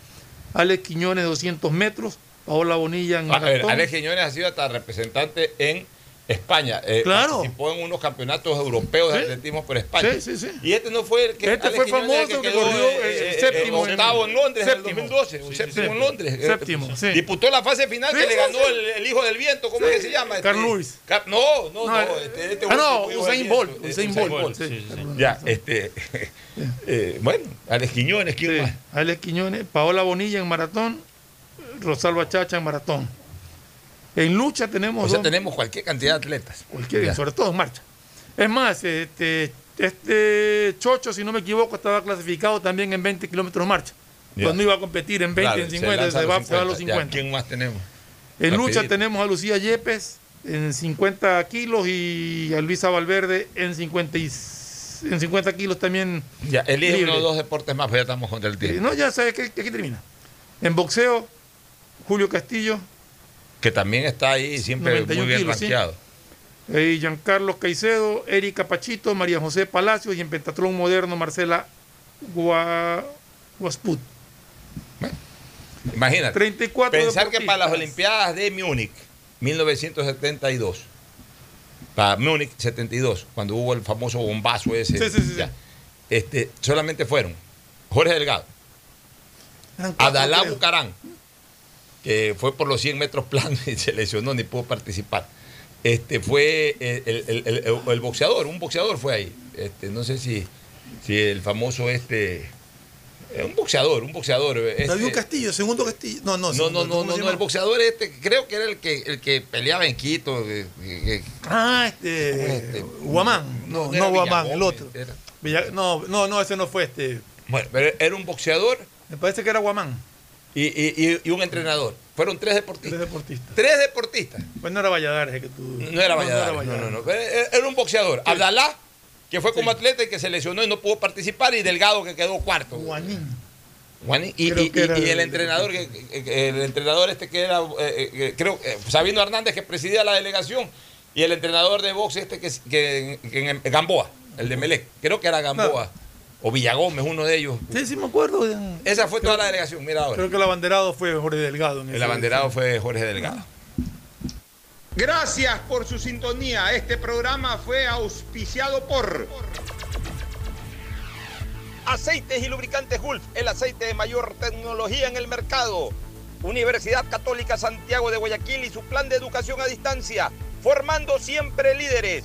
Alex Quiñones 200 metros, Paola Bonilla en A ver. Alex Quiñones ha sido hasta representante en España. Eh, Claro. Participó en unos campeonatos europeos de Sí. atletismo por España. Sí, sí, sí. Y este no fue el que. Este Alex fue famoso, el que quedó, corrió, eh, eh, eh, séptimo octavo en Londres séptimo. en el 2012. un séptimo en Londres. Eh, Séptimo. Disputó la fase final que le ganó el, el hijo del viento. ¿Cómo es que se llama? Carl Este, Lewis. Car- no, no, No, no. este, este ah, no, Usain. Bolt, Usain Bolt. Ya, este. bueno, Alex Quiñones, ¿quién más? Alex Quiñones, Paola Bonilla en maratón, Rosalba Chacha en maratón. En lucha tenemos O sea, dos- tenemos cualquier cantidad de atletas. cualquier- Ya. sobre todo en marcha. Es más, este, este Chocho, si no me equivoco, estaba clasificado también en 20 kilómetros marcha. Ya. Cuando iba a competir en 20, Claro, en se 50, lanza se, se va a los 50. 50. Ya, ¿Quién más tenemos? En lucha tenemos a Lucía Yepes en 50 kilos y a Luisa Valverde en 50, y- en 50 kilos también. Ya, elige libre. uno o dos deportes más, pues ya estamos contra el Eh, tiempo. no, ya sabes que aquí termina. En boxeo, Julio Castillo, Que también está ahí siempre 91 muy bien kilos, sí. rankeado. eh, Giancarlo Caicedo, Erika Pachito, María José Palacios y en pentatlón moderno Marcela Gua- Guasput. Imagínate. 34 Pensar que para las. Olimpiadas de Múnich, 1972, para Múnich 72, cuando hubo el famoso bombazo ese, Sí, sí, sí, ya, sí. este, solamente fueron Jorge Delgado, Adalá. Bucarán, que fue por los 100 metros planos y se lesionó, ni pudo participar. Este fue el, el- el- boxeador, un boxeador fue ahí. Este, no sé si, si el famoso este. eh, Un boxeador, un boxeador. este- David Castillo, segundo Castillo. No, no, no, no, no, ¿cómo no, no, el boxeador este, creo que era el que, el que peleaba en Quito. que- que- que- Ah, este. Este, Guamán. No, no no, Guamán, el otro. Villa- no, no, no, ese no fue este. Bueno, pero era un boxeador Me parece que era Guamán. Y, y- y- un entrenador. Fueron tres deportistas. Tres deportistas. Tres deportistas. Pues no era Valladares que tú. No era Valladares, no, no, no. Era era un boxeador. Abdalá, que fue como atleta y que se lesionó y no pudo participar, y Delgado, que quedó cuarto. Guanín. Juaní, y, era el entrenador que, el entrenador este que era eh, eh, creo eh, Sabino Hernández que presidía la delegación y el entrenador de box este que, que- que en- Gamboa el de Melec creo que era Gamboa o Villagómez uno de ellos Sí, sí, me acuerdo. esa fue toda la delegación mira ahora Creo que el abanderado fue Jorge Delgado. en el abanderado fue Jorge Delgado Gracias por su sintonía. Este programa fue auspiciado por Aceites y lubricantes Gulf, el aceite de mayor tecnología en el mercado. Universidad Católica Santiago de Guayaquil y su plan de educación a distancia, formando siempre líderes.